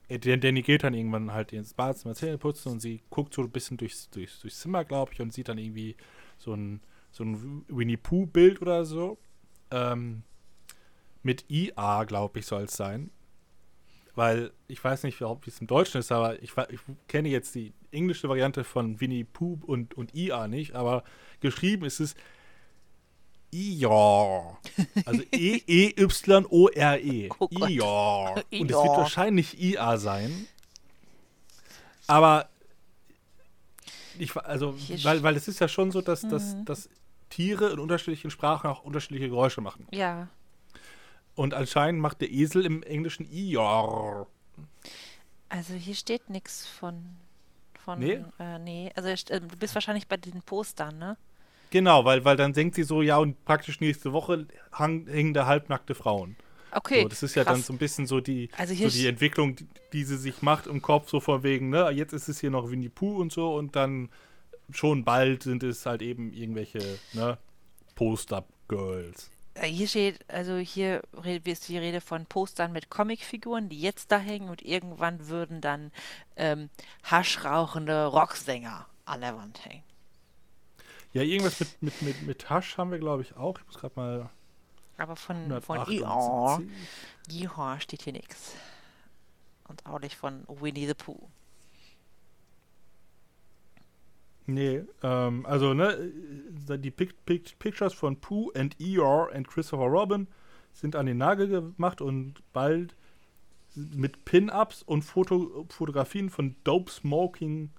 äh, Danny geht dann irgendwann halt ins Bad zum Zähne putzen und sie guckt so ein bisschen durchs, durchs, durchs Zimmer, glaube ich, und sieht dann irgendwie so ein, so ein Winnie Pooh-Bild oder so. Ähm, mit IA, glaube ich, soll es sein. Weil ich weiß nicht, wie es im Deutschen ist, aber ich, ich kenne jetzt die englische Variante von Winnie Pooh und, und IA nicht, aber geschrieben ist es IA. Also E E-Y-O-R-E. Oh Gott. IA. Und es wird wahrscheinlich IA sein. Aber ich, also, weil, weil es ist ja schon so, dass, dass, Mhm. dass Tiere in unterschiedlichen Sprachen auch unterschiedliche Geräusche machen. Ja, Und anscheinend macht der Esel im Englischen IA. also hier steht nichts von, von, Nee? äh, nee, also ähm, du bist wahrscheinlich bei den Postern, ne? Genau, weil, weil dann denkt sie so, ja, und praktisch nächste Woche hang, hängen da halbnackte Frauen. Okay, So, das ist ja dann krass. so ein bisschen so die, Also so die Entwicklung, die, die sie sich macht im Kopf, so von wegen, ne, jetzt ist es hier noch Winnie Pooh und so und dann schon bald sind es halt eben irgendwelche, ne, Poster-Girls. Äh, Hier steht, also hier ist die Rede von Postern mit Comicfiguren, die jetzt da hängen und irgendwann würden dann ähm, haschrauchende Rocksänger an der Wand hängen. Ja, irgendwas mit, mit, mit, mit Hasch haben wir, glaube ich, auch. Ich muss gerade mal Aber von, von 178. Yeehaw steht hier nichts. Und auch nicht von Winnie the Pooh. Nee, ähm, also, ne, äh, die Pic Pic Pictures von Pooh and Eeyore and Christopher Robin sind an den Nagel gemacht und bald mit Pin-Ups und Foto Fotografien von Dope Smoking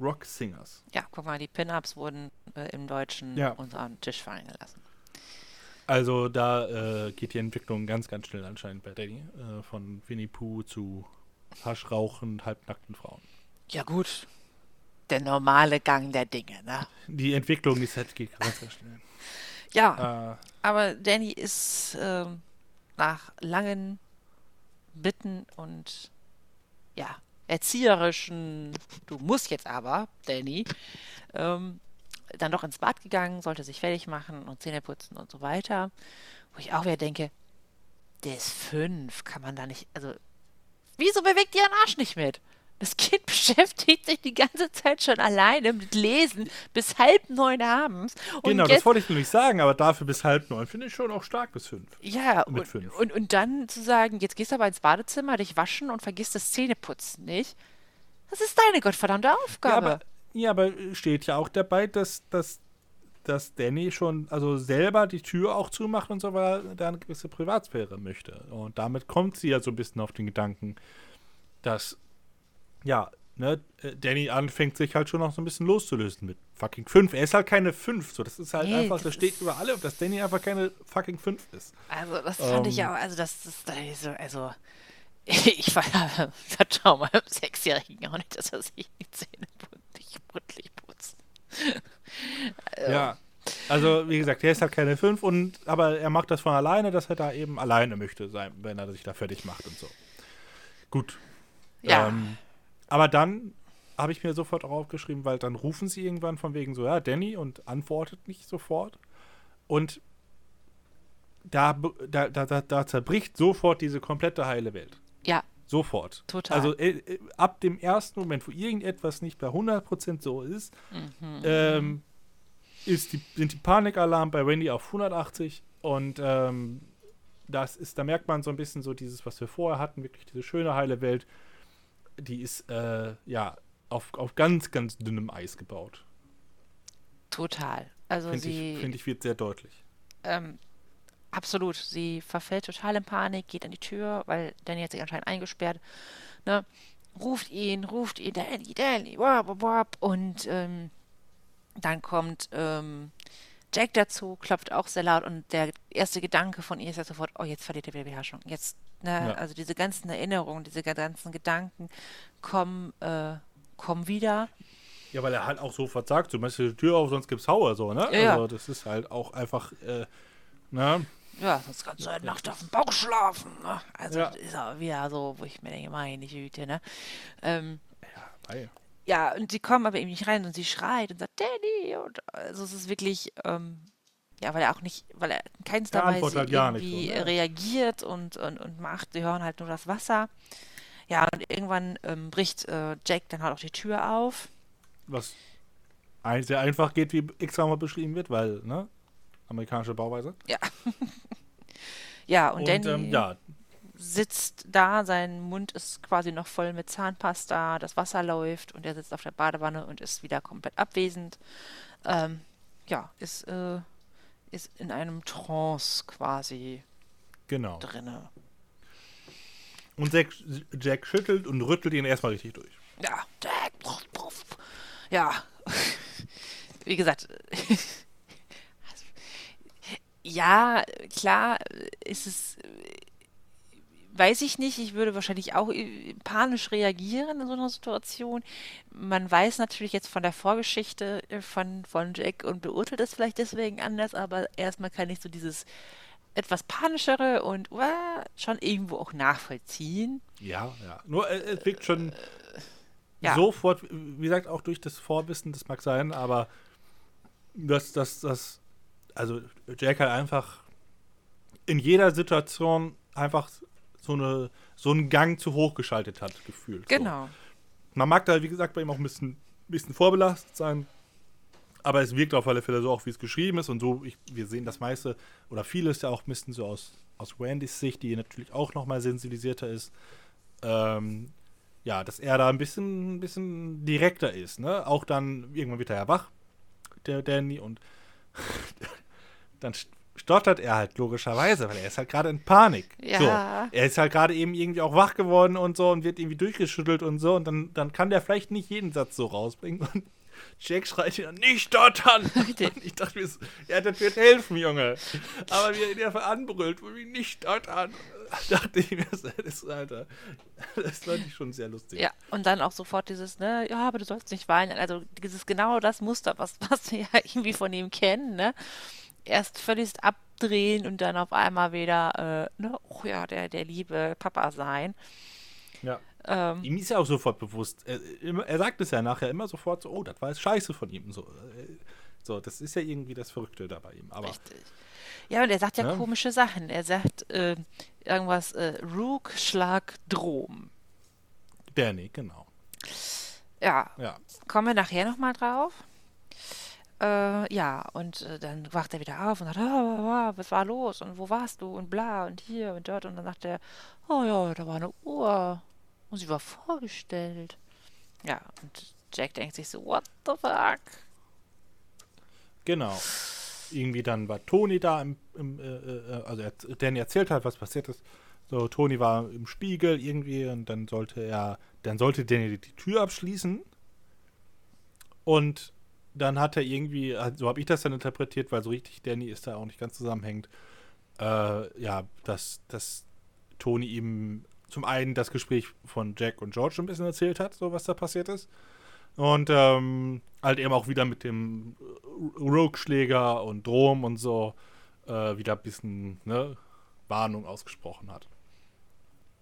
Rock Singers. Ja, guck mal, die Pin-Ups wurden äh, im Deutschen Ja. unter den Tisch fallen gelassen. Also da äh, geht die Entwicklung ganz, ganz schnell anscheinend bei Danny. Äh, von Winnie Pooh zu Haschrauchen, halbnackten Frauen. Ja, gut. Der normale Gang der Dinge, ne? Die Entwicklung ist halt geht ganz, schnell. Ja, Äh, aber Danny ist ähm, nach langen Bitten und ja, erzieherischen, du musst jetzt aber, Danny, ähm, dann doch ins Bad gegangen, sollte sich fertig machen und Zähne putzen und so weiter. Wo ich auch wieder denke, der ist fünf, kann man da nicht, also, wieso bewegt ihr ihren Arsch nicht mit? Das Kind beschäftigt sich die ganze Zeit schon alleine mit Lesen bis halb neun abends. Und genau, das wollte ich nämlich sagen, aber dafür bis halb neun finde ich schon auch stark bis fünf. ja, mit und, fünf. und, und dann zu sagen, jetzt gehst du aber ins Badezimmer, dich waschen und vergisst das Zähneputzen nicht. Das ist deine gottverdammte Ja Aufgabe. aber, ja, aber steht ja auch dabei, dass, dass, dass Danny schon also selber die Tür auch zumacht und so, weil er da eine gewisse Privatsphäre möchte. Und damit kommt sie ja so ein bisschen auf den Gedanken, dass, ja, ne, äh, Danny anfängt sich halt schon noch so ein bisschen loszulösen mit fucking 5. Er ist halt keine 5. So, das ist halt Nee, einfach, das das steht über alle, dass Danny einfach keine fucking 5 ist. Also, das fand ich Ähm. auch, also, das ist also, also ich war ja, vertrau meinem Sechsjährigen auch nicht, dass er sich die Zähne putzig putzt. Ja. Also, wie gesagt, er ist halt keine 5 und aber er macht das von alleine, dass er da eben alleine möchte sein, wenn er sich da fertig macht und so. Gut. Ja, Ähm, aber dann habe ich mir sofort auch aufgeschrieben, weil dann rufen sie irgendwann von wegen so, ja, Danny und antwortet nicht sofort. Und da, da, da, da zerbricht sofort diese komplette heile Welt. ja, Sofort. Total. Also äh, äh, ab dem ersten Moment, wo irgendetwas nicht bei 100% so ist, Mhm. ähm, ist die, sind die Panikalarm bei Wendy auf 180 und ähm, das ist, da merkt man so ein bisschen so dieses, was wir vorher hatten, wirklich diese schöne heile Welt, die ist äh, ja auf, auf ganz, ganz dünnem Eis gebaut. total. Also Finde ich, find ich, wird sehr deutlich. ähm, absolut, sie verfällt total in Panik, geht an die Tür, weil Danny hat sich anscheinend eingesperrt, ne? Ruft ihn, ruft ihn, Danny, Danny, wap, wap. und ähm, dann kommt ähm, Jack dazu, klopft auch sehr laut und der erste Gedanke von ihr ist ja sofort, oh, jetzt verliert er wieder Beherrschung. Jetzt, ne, Ja. also diese ganzen Erinnerungen, diese ganzen Gedanken kommen, äh, kommen wieder. Ja, weil er halt auch sofort sagt, du machst die Tür auf, sonst gibt's Hauer, so, ne? Ja, ja. Also das ist halt auch einfach, äh, ne? Ja, sonst kannst du eine Nacht auf dem Bauch schlafen. Ne? Also Ja. das ist auch wieder so, wo ich mir denke, meine Güte, ne? Ähm, Ei. Ja, und sie kommen aber eben nicht rein und sie schreit und sagt, Danny. Und also es ist wirklich, ähm, ja, weil er auch nicht, weil er in keinster Weise antwortet halt gar nicht irgendwie so, ne? reagiert und, und, und macht, sie hören halt nur das Wasser. Ja, und irgendwann ähm, bricht äh, Jack dann halt auch die Tür auf. Was ein, sehr einfach geht, wie extra mal beschrieben wird, weil, ne? Amerikanische Bauweise. Ja. ja, und, Und, Danny ähm, ja, sitzt da, sein Mund ist quasi noch voll mit Zahnpasta, das Wasser läuft und er sitzt auf der Badewanne und ist wieder komplett abwesend. Ähm, ja, ist, äh, ist in einem Trance quasi genau. drinne. Und Jack, Jack schüttelt und rüttelt ihn erstmal richtig durch. Ja, Jack, puff, puff. ja, wie gesagt, ja, klar ist es, weiß ich nicht, ich würde wahrscheinlich auch äh, panisch reagieren in so einer Situation. Man weiß natürlich jetzt von der Vorgeschichte äh, von, von Jack und beurteilt es vielleicht deswegen anders, aber erstmal kann ich so dieses etwas panischere und uah, schon irgendwo auch nachvollziehen. Ja, ja. Nur äh, es wirkt schon ja. sofort, wie gesagt, auch durch das Vorwissen, das mag sein, aber dass das, das, also Jack halt einfach in jeder Situation einfach so eine so einen Gang zu hoch geschaltet hat, gefühlt. So. Genau. Man mag da, wie gesagt, bei ihm auch ein bisschen, bisschen vorbelastet sein. Aber es wirkt auf alle Fälle so, auch wie es geschrieben ist. Und so, ich, wir sehen das meiste oder vieles ja auch ein bisschen so aus, aus Wandys Sicht, die natürlich auch nochmal sensibilisierter ist. Ähm, ja, dass er da ein bisschen, ein bisschen direkter ist. Ne? Auch dann, irgendwann wird er ja wach, der Danny, und dann stottert er halt logischerweise, weil er ist halt gerade in Panik. Ja. So, er ist halt gerade eben irgendwie auch wach geworden und so und wird irgendwie durchgeschüttelt und so und dann, dann kann der vielleicht nicht jeden Satz so rausbringen und Jack schreit wieder, nicht stottern! Und ich dachte mir, ja, das wird helfen, Junge. Aber wie er ihn einfach anbrüllt, nicht stottern. dachte ich mir, das ist, Alter, das fand ich schon sehr lustig. Ja, und dann auch sofort dieses, ne, ja, aber du sollst nicht weinen. Also dieses genau das Muster, was, was wir ja irgendwie von ihm kennen, ne? Erst völlig abdrehen und dann auf einmal wieder, äh, ne, oh ja, der, der liebe Papa sein. Ja. Ähm, Ihm ist ja auch sofort bewusst, er, immer- er sagt es ja nachher immer sofort so, oh, das war jetzt scheiße von ihm. So, äh, so, das ist ja irgendwie das Verrückte da bei ihm. Aber Richtig. Ja, und er sagt ja, Ja. komische Sachen. Er sagt äh, irgendwas, äh, Rook, Schlag, Drom. Danny, genau. Ja, Ja. kommen wir nachher nochmal drauf. Äh, ja, und äh, dann wacht er wieder auf und sagt, ah, was war los und wo warst du und bla und hier und dort. Und dann sagt er, oh ja, da war eine Uhr und sie war vorgestellt. Ja, und Jack denkt sich so, what the fuck? Genau. Irgendwie dann war Toni da, im, im, äh, äh, also er, Danny erzählt halt, was passiert ist. So, Toni war im Spiegel irgendwie und dann sollte er, dann sollte Danny die Tür abschließen. Und dann hat er irgendwie, also so habe ich das dann interpretiert, weil so richtig Danny ist da auch nicht ganz zusammenhängend. Äh, ja, dass, dass Toni ihm zum einen das Gespräch von Jack und George ein bisschen erzählt hat, so was da passiert ist. Und ähm, halt eben auch wieder mit dem Rogue-Schläger und Drom und so äh, wieder ein bisschen ne, Warnung ausgesprochen hat.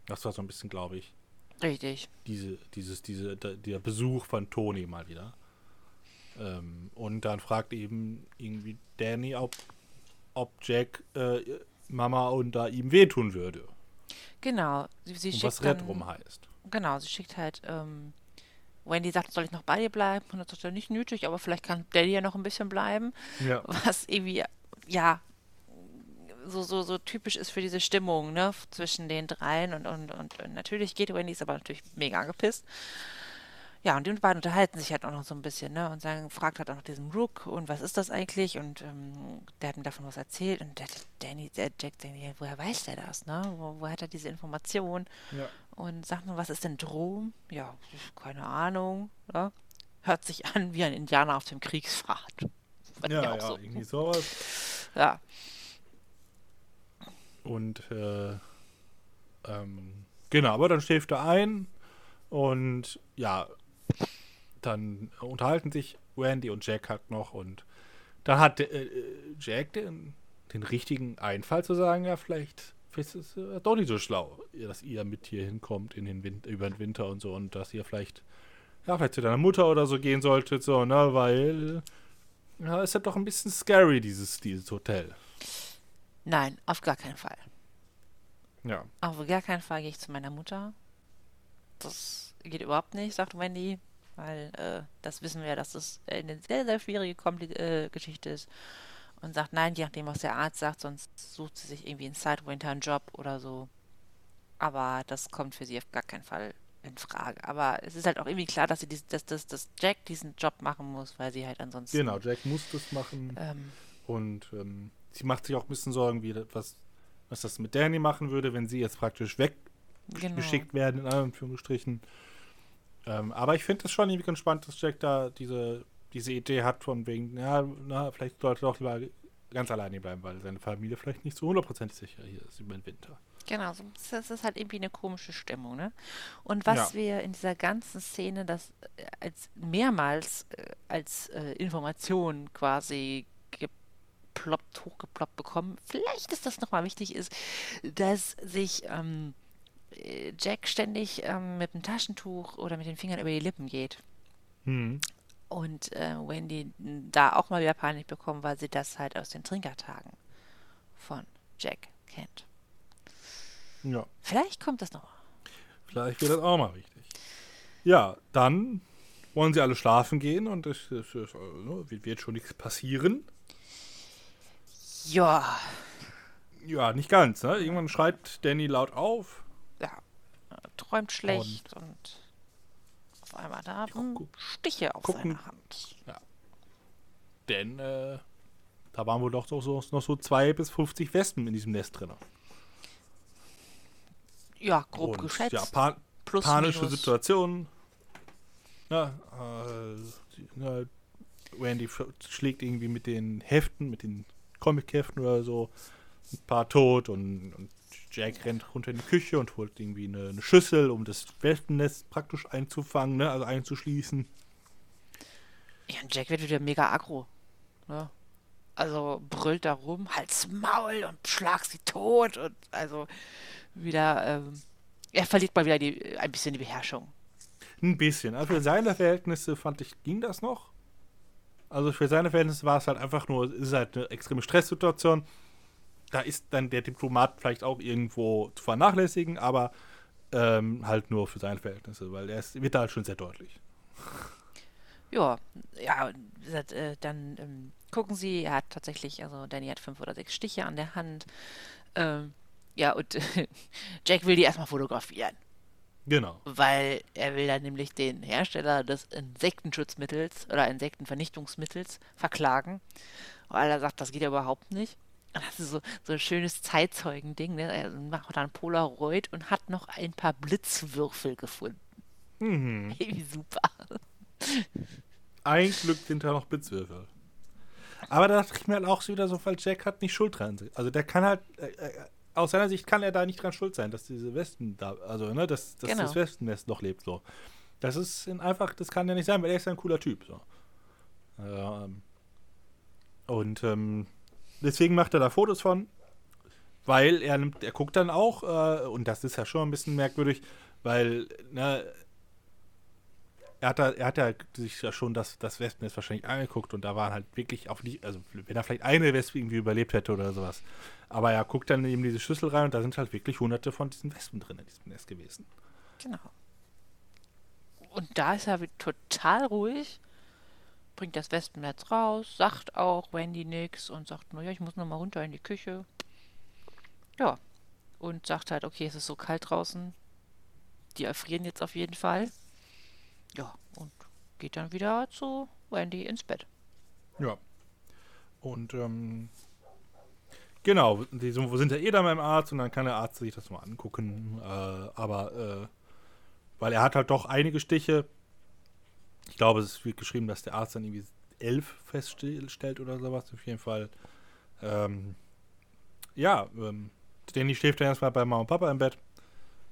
Das war so ein bisschen, glaube ich, Richtig. diese, dieses, diese, der, Besuch von Toni mal wieder. Ähm, und dann fragt eben irgendwie Danny, ob, ob Jack äh, Mama und da ihm wehtun würde. Genau. Sie, sie und schickt was dann, Red rum heißt. Genau, sie schickt halt, ähm, Wendy sagt, soll ich noch bei dir bleiben? Und das ist ja nicht nötig, aber vielleicht kann Daddy ja noch ein bisschen bleiben. Ja. Was irgendwie, ja, so, so, so typisch ist für diese Stimmung, ne, zwischen den dreien und, und, und, und natürlich geht Wendy, ist aber natürlich mega angepisst. Ja, und die beiden unterhalten sich halt auch noch so ein bisschen, ne, und sagen, fragt halt auch noch diesen Rook, und was ist das eigentlich? Und ähm, der hat mir davon was erzählt, und der, Danny, der Jack denkt, ja, woher weiß der das, ne? Wo, woher hat er diese Information? Ja. Und sagt nur, was ist denn Drom? Ja, keine Ahnung, ne? Hört sich an wie ein Indianer auf dem ich Ja, auch ja, so. irgendwie sowas. Ja, Und äh, ähm, genau, aber dann schläft er ein und ja, dann unterhalten sich Randy und Jack halt noch und dann hat äh, Jack den, den richtigen Einfall zu sagen, ja, vielleicht, vielleicht ist es äh, doch nicht so schlau, dass ihr mit hier hinkommt in den Win über den Winter und so und dass ihr vielleicht, ja, vielleicht zu deiner Mutter oder so gehen solltet, so, ne, weil ja, ist ja doch ein bisschen scary, dieses, dieses Hotel. nein, auf gar keinen Fall. Ja. Auf gar keinen Fall gehe ich zu meiner Mutter. Das geht überhaupt nicht, sagt Wendy, weil äh, das wissen wir ja, dass das eine sehr, sehr schwierige Kompli äh, Geschichte ist. Und sagt nein, je nachdem, was der Arzt sagt, sonst sucht sie sich irgendwie in Sidewinter einen Job oder so. Aber das kommt für sie auf gar keinen Fall in Frage. Aber es ist halt auch irgendwie klar, dass sie dies, dass, dass, dass Jack diesen Job machen muss, weil sie halt ansonsten. Genau, Jack muss das machen. Ähm, Und ähm, sie macht sich auch ein bisschen Sorgen, wie was, was das mit Danny machen würde, wenn sie jetzt praktisch weggeschickt genau. werden, in Anführungsstrichen. Ähm, aber ich finde es schon irgendwie ganz spannend, dass Jack da diese, diese Idee hat, von wegen, ja, na, vielleicht sollte er doch lieber ganz alleine bleiben, weil seine Familie vielleicht nicht so hundertprozentig sicher hier ist über den Winter. Genau, das ist halt irgendwie eine komische Stimmung, ne? Und was Ja. wir in dieser ganzen Szene, das äh, als mehrmals äh, als äh, Information quasi geploppt, hochgeploppt bekommen, vielleicht ist das nochmal wichtig, ist, dass sich ähm, äh, Jack ständig ähm, mit dem Taschentuch oder mit den Fingern über die Lippen geht. Hm. Und äh, Wendy da auch mal wieder Panik bekommen, weil sie das halt aus den Trinkertagen von Jack kennt. Ja, Vielleicht kommt das noch. vielleicht wird das auch mal wichtig. Ja, dann wollen sie alle schlafen gehen und es, es, es, äh, ne, wird, wird schon nichts passieren. Ja, Ja, nicht ganz, ne? Irgendwann schreit Danny laut auf. Ja, äh, träumt schlecht und, auf einmal da haben gu- Stiche auf gucken. seiner Hand. Denn äh, da waren wohl doch so, so, noch so zwei bis 50 Wespen in diesem Nest drin. Ja, grob Und, geschätzt. Ja, pa plus panische minus. Situation. Ja, äh, sie- ja, Randy schlägt irgendwie mit den Heften, mit den Comic-Heften oder so, ein paar tot und, und Jack rennt runter in die Küche und holt irgendwie eine, eine Schüssel, um das Wespennest praktisch einzufangen, ne? also einzuschließen. Ja, und Jack wird wieder mega aggro. Ne? Also brüllt da rum, halt's Maul und schlag sie tot und also wieder, ähm, er verliert mal wieder die, ein bisschen die Beherrschung. Ein bisschen. Also für seine Verhältnisse fand ich, ging das noch. Also für seine Verhältnisse war es halt einfach nur, ist halt eine extreme Stresssituation. Da ist dann der Diplomat vielleicht auch irgendwo zu vernachlässigen, aber ähm, halt nur für seine Verhältnisse, weil er ist, wird da halt schon sehr deutlich. Ja, ja, äh, dann ähm, gucken sie, er hat tatsächlich, also Danny hat fünf oder sechs Stiche an der Hand. Ähm, ja, und Jack will die erstmal fotografieren. Genau. Weil er will dann nämlich den Hersteller des Insektenschutzmittels oder Insektenvernichtungsmittels verklagen. Weil er sagt, das geht ja überhaupt nicht. Das ist so, so ein schönes Zeitzeugending. Ne? Er macht dann Polaroid und hat noch ein paar Blitzwürfel gefunden. Mhm. Wie super. Ein Glück sind da noch Blitzwürfel. Aber da dachte ich mir halt auch wieder so, weil Jack hat nicht Schuld dran. Also der kann halt, äh, äh, aus seiner Sicht kann er da nicht dran schuld sein, dass diese Westen da, also ne, dass, dass Genau. das Wespennest noch lebt so. Das ist in einfach, das kann ja nicht sein, weil er ist ja ein cooler Typ so. Ähm, und ähm, deswegen macht er da Fotos von, weil er nimmt, er guckt dann auch, äh, und das ist ja schon ein bisschen merkwürdig, weil, ne, er hat, da, er hat ja sich ja schon das, das Wespennest wahrscheinlich angeguckt und da waren halt wirklich auch nicht, also wenn er vielleicht eine Wespe irgendwie überlebt hätte oder sowas. Aber er guckt dann eben diese Schüssel rein und da sind halt wirklich hunderte von diesen Wespen drin in diesem Nest gewesen. Genau. Und da ist er total ruhig, bringt das Wespennetz raus, sagt auch Wendy nix und sagt, naja, ich muss noch mal runter in die Küche. Ja. Und sagt halt, okay, es ist so kalt draußen. Die erfrieren jetzt auf jeden Fall. Ja, und geht dann wieder zu Wendy ins Bett. Ja. Und ähm, genau, die sind ja eh da beim Arzt und dann kann der Arzt sich das mal angucken. Äh, aber äh, weil er hat halt doch einige Stiche. Ich glaube, es wird geschrieben, dass der Arzt dann irgendwie elf feststellt oder sowas. Auf jeden Fall. Ähm, ja, ähm, Danny schläft dann erstmal bei Mama und Papa im Bett.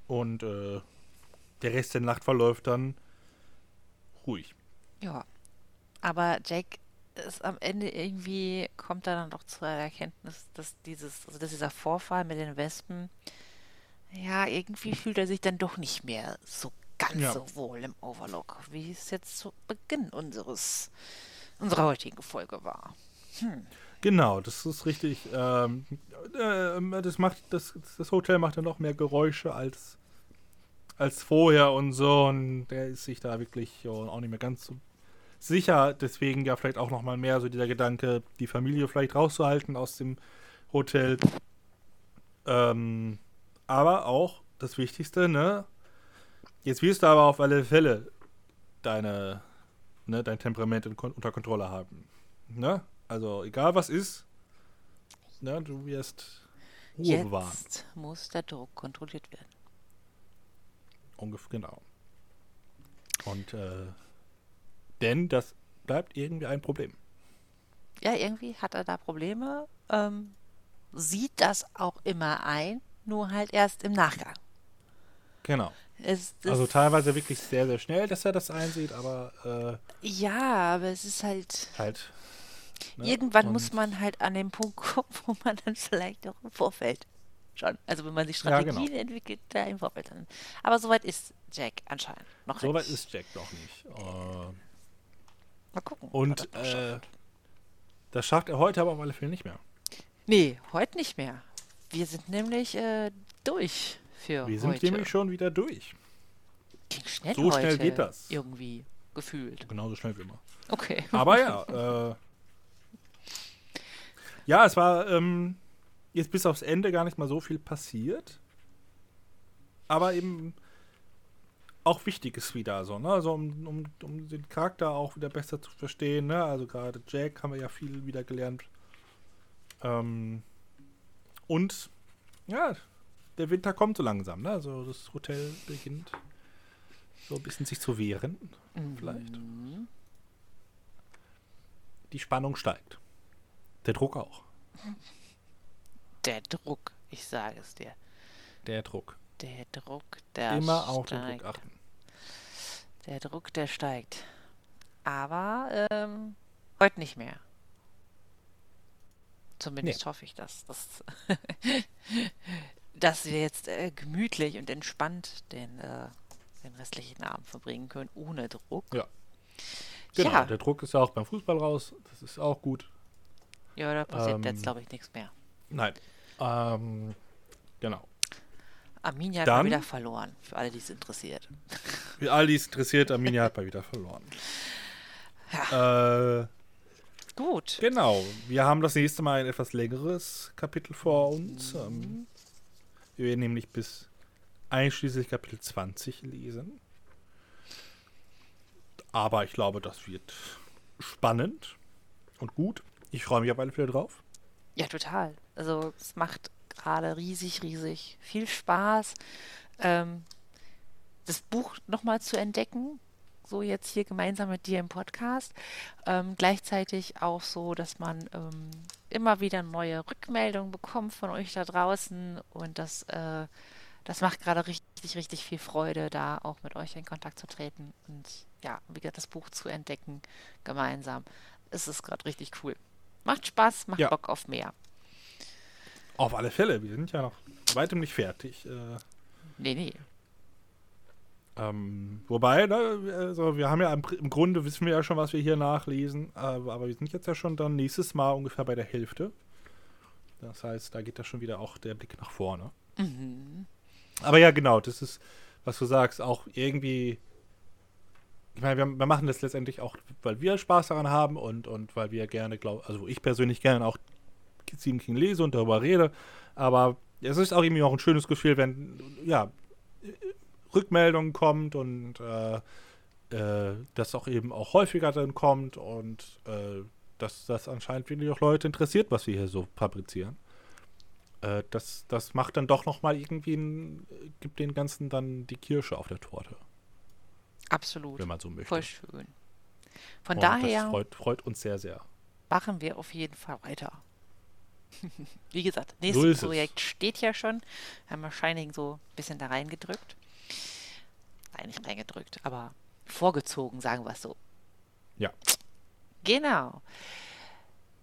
Und äh, der Rest der Nacht verläuft dann ruhig. Ja. Aber Jack ist am Ende irgendwie, kommt er dann doch zur Erkenntnis, dass dieses, also dass dieser Vorfall mit den Wespen, ja, irgendwie fühlt er sich dann doch nicht mehr so ganz Ja. so wohl im Overlook, wie es jetzt zu Beginn unseres, unserer heutigen Folge war. Genau, das ist richtig. Ähm, äh, das macht das, das Hotel macht dann noch mehr Geräusche als als vorher und so und der ist sich da wirklich auch nicht mehr ganz so sicher. Deswegen ja vielleicht auch noch mal mehr so dieser Gedanke, die Familie vielleicht rauszuhalten aus dem Hotel. Ähm, aber auch das Wichtigste, ne? Jetzt wirst du aber auf alle Fälle deine, ne, dein Temperament in, unter Kontrolle haben. Ne? Also egal was ist, ne, du wirst Ruhe bewahren. Jetzt muss der Druck kontrolliert werden. Ungefähr, genau. Und äh, denn das bleibt irgendwie ein Problem. Ja, irgendwie hat er da Probleme, ähm, sieht das auch immer ein, nur halt erst im Nachgang. Genau. Es, Also teilweise wirklich sehr, sehr schnell, dass er das einsieht, aber Ja, aber es ist halt. äh, halt. ne, Irgendwann und- muss man halt an den Punkt kommen, wo man dann vielleicht auch im Vorfeld schon. Also wenn man sich Ja, genau. Strategien entwickelt, da im Vorfeld dann. Aber soweit ist Jack anscheinend noch So weit nicht. ist Jack noch nicht. Äh, Mal gucken. und das äh, schafft. das schafft er heute aber auf alle Fälle nicht mehr. nee, heute nicht mehr. Wir sind nämlich äh, durch für Wir sind heute. nämlich schon wieder durch. Ging schnell so schnell geht das. Irgendwie gefühlt. Genauso schnell wie immer. Okay. Aber ja, äh, ja, es war ähm, jetzt bis aufs Ende gar nicht mal so viel passiert. Aber eben auch Wichtiges wieder so, ne? Also um, um, um den Charakter auch wieder besser zu verstehen, ne? Also gerade Jack haben wir ja viel wieder gelernt. Ähm, und ja, der Winter kommt so langsam, ne? Also das Hotel beginnt so ein bisschen sich zu wehren, vielleicht. Mhm. Die Spannung steigt. Der Druck auch. Der Druck, ich sage es dir. Der Druck. Der Druck, der Immer auf den steigt. Druck achten. Der Druck, der steigt. Aber ähm, heute nicht mehr. Zumindest hoffe ich das. Dass, dass wir jetzt äh, gemütlich und entspannt den, äh, den restlichen Abend verbringen können, ohne Druck. Ja. Genau, Ja. der Druck ist ja auch beim Fußball raus. Das ist auch gut. Ja, da passiert Ähm, jetzt, glaube ich, nichts mehr. Nein. Ähm, genau. Arminia hat dann- mal wieder verloren, für alle, die es interessiert. Für all die es interessiert, Arminia hat mal wieder verloren. Äh, Gut. genau. Wir haben das nächste Mal ein etwas längeres Kapitel vor uns. Ähm, wir werden nämlich bis einschließlich Kapitel 20 lesen. Aber ich glaube, das wird spannend und gut. Ich freue mich auf alle Fälle drauf. Ja, total. Also es macht gerade riesig, riesig viel Spaß, ähm, das Buch nochmal zu entdecken. So jetzt hier gemeinsam mit dir im Podcast. Ähm, gleichzeitig auch so, dass man ähm, immer wieder neue Rückmeldungen bekommt von euch da draußen. Und das, äh, das macht gerade richtig, richtig viel Freude, da auch mit euch in Kontakt zu treten und ja, wie gesagt, das Buch zu entdecken gemeinsam. Es ist gerade richtig cool. Macht Spaß, macht Ja. Bock auf mehr. Auf alle Fälle. Wir sind ja noch weitem nicht fertig. Äh, Nee, nee. Ähm, wobei, ne, also wir haben ja im, im Grunde wissen wir ja schon, was wir hier nachlesen, aber, aber wir sind jetzt ja schon dann nächstes Mal ungefähr bei der Hälfte. Das heißt, da geht da schon wieder auch der Blick nach vorne. Mhm. Aber ja, genau, das ist, was du sagst, auch irgendwie. Ich meine, wir, wir machen das letztendlich auch, weil wir Spaß daran haben und, und weil wir gerne, glaub, also ich persönlich gerne auch Stephen King lese und darüber rede. Aber es ist auch irgendwie auch ein schönes Gefühl, wenn, ja, Rückmeldungen kommt und äh, äh, das auch eben auch häufiger dann kommt und äh, dass das anscheinend wirklich auch Leute interessiert, was wir hier so fabrizieren. Äh, das, das macht dann doch nochmal irgendwie, ein, gibt den Ganzen dann die Kirsche auf der Torte, Absolut. wenn man so möchte. Voll schön. Von Und daher Das freut, freut uns sehr, sehr. machen wir auf jeden Fall weiter. Wie gesagt, So nächstes es. Projekt steht ja schon. Haben wir Shining so ein bisschen da reingedrückt. Nein, nicht reingedrückt, aber vorgezogen, sagen wir es so. Ja. Genau.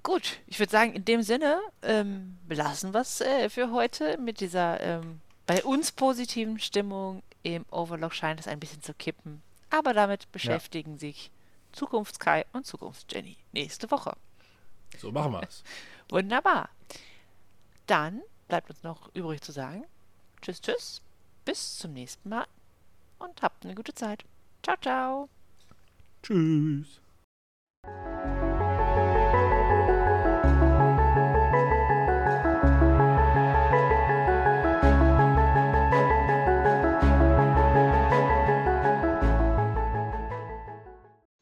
Gut, ich würde sagen, in dem Sinne ähm, belassen wir es äh, für heute mit dieser ähm, bei uns positiven Stimmung. Im Overlock scheint es ein bisschen zu kippen. Aber damit beschäftigen sich Zukunftskai und Zukunftsjenny nächste Woche. So machen wir es. Wunderbar. Dann bleibt uns noch übrig zu sagen, tschüss, tschüss, bis zum nächsten Mal und habt eine gute Zeit. Ciao, ciao. Tschüss.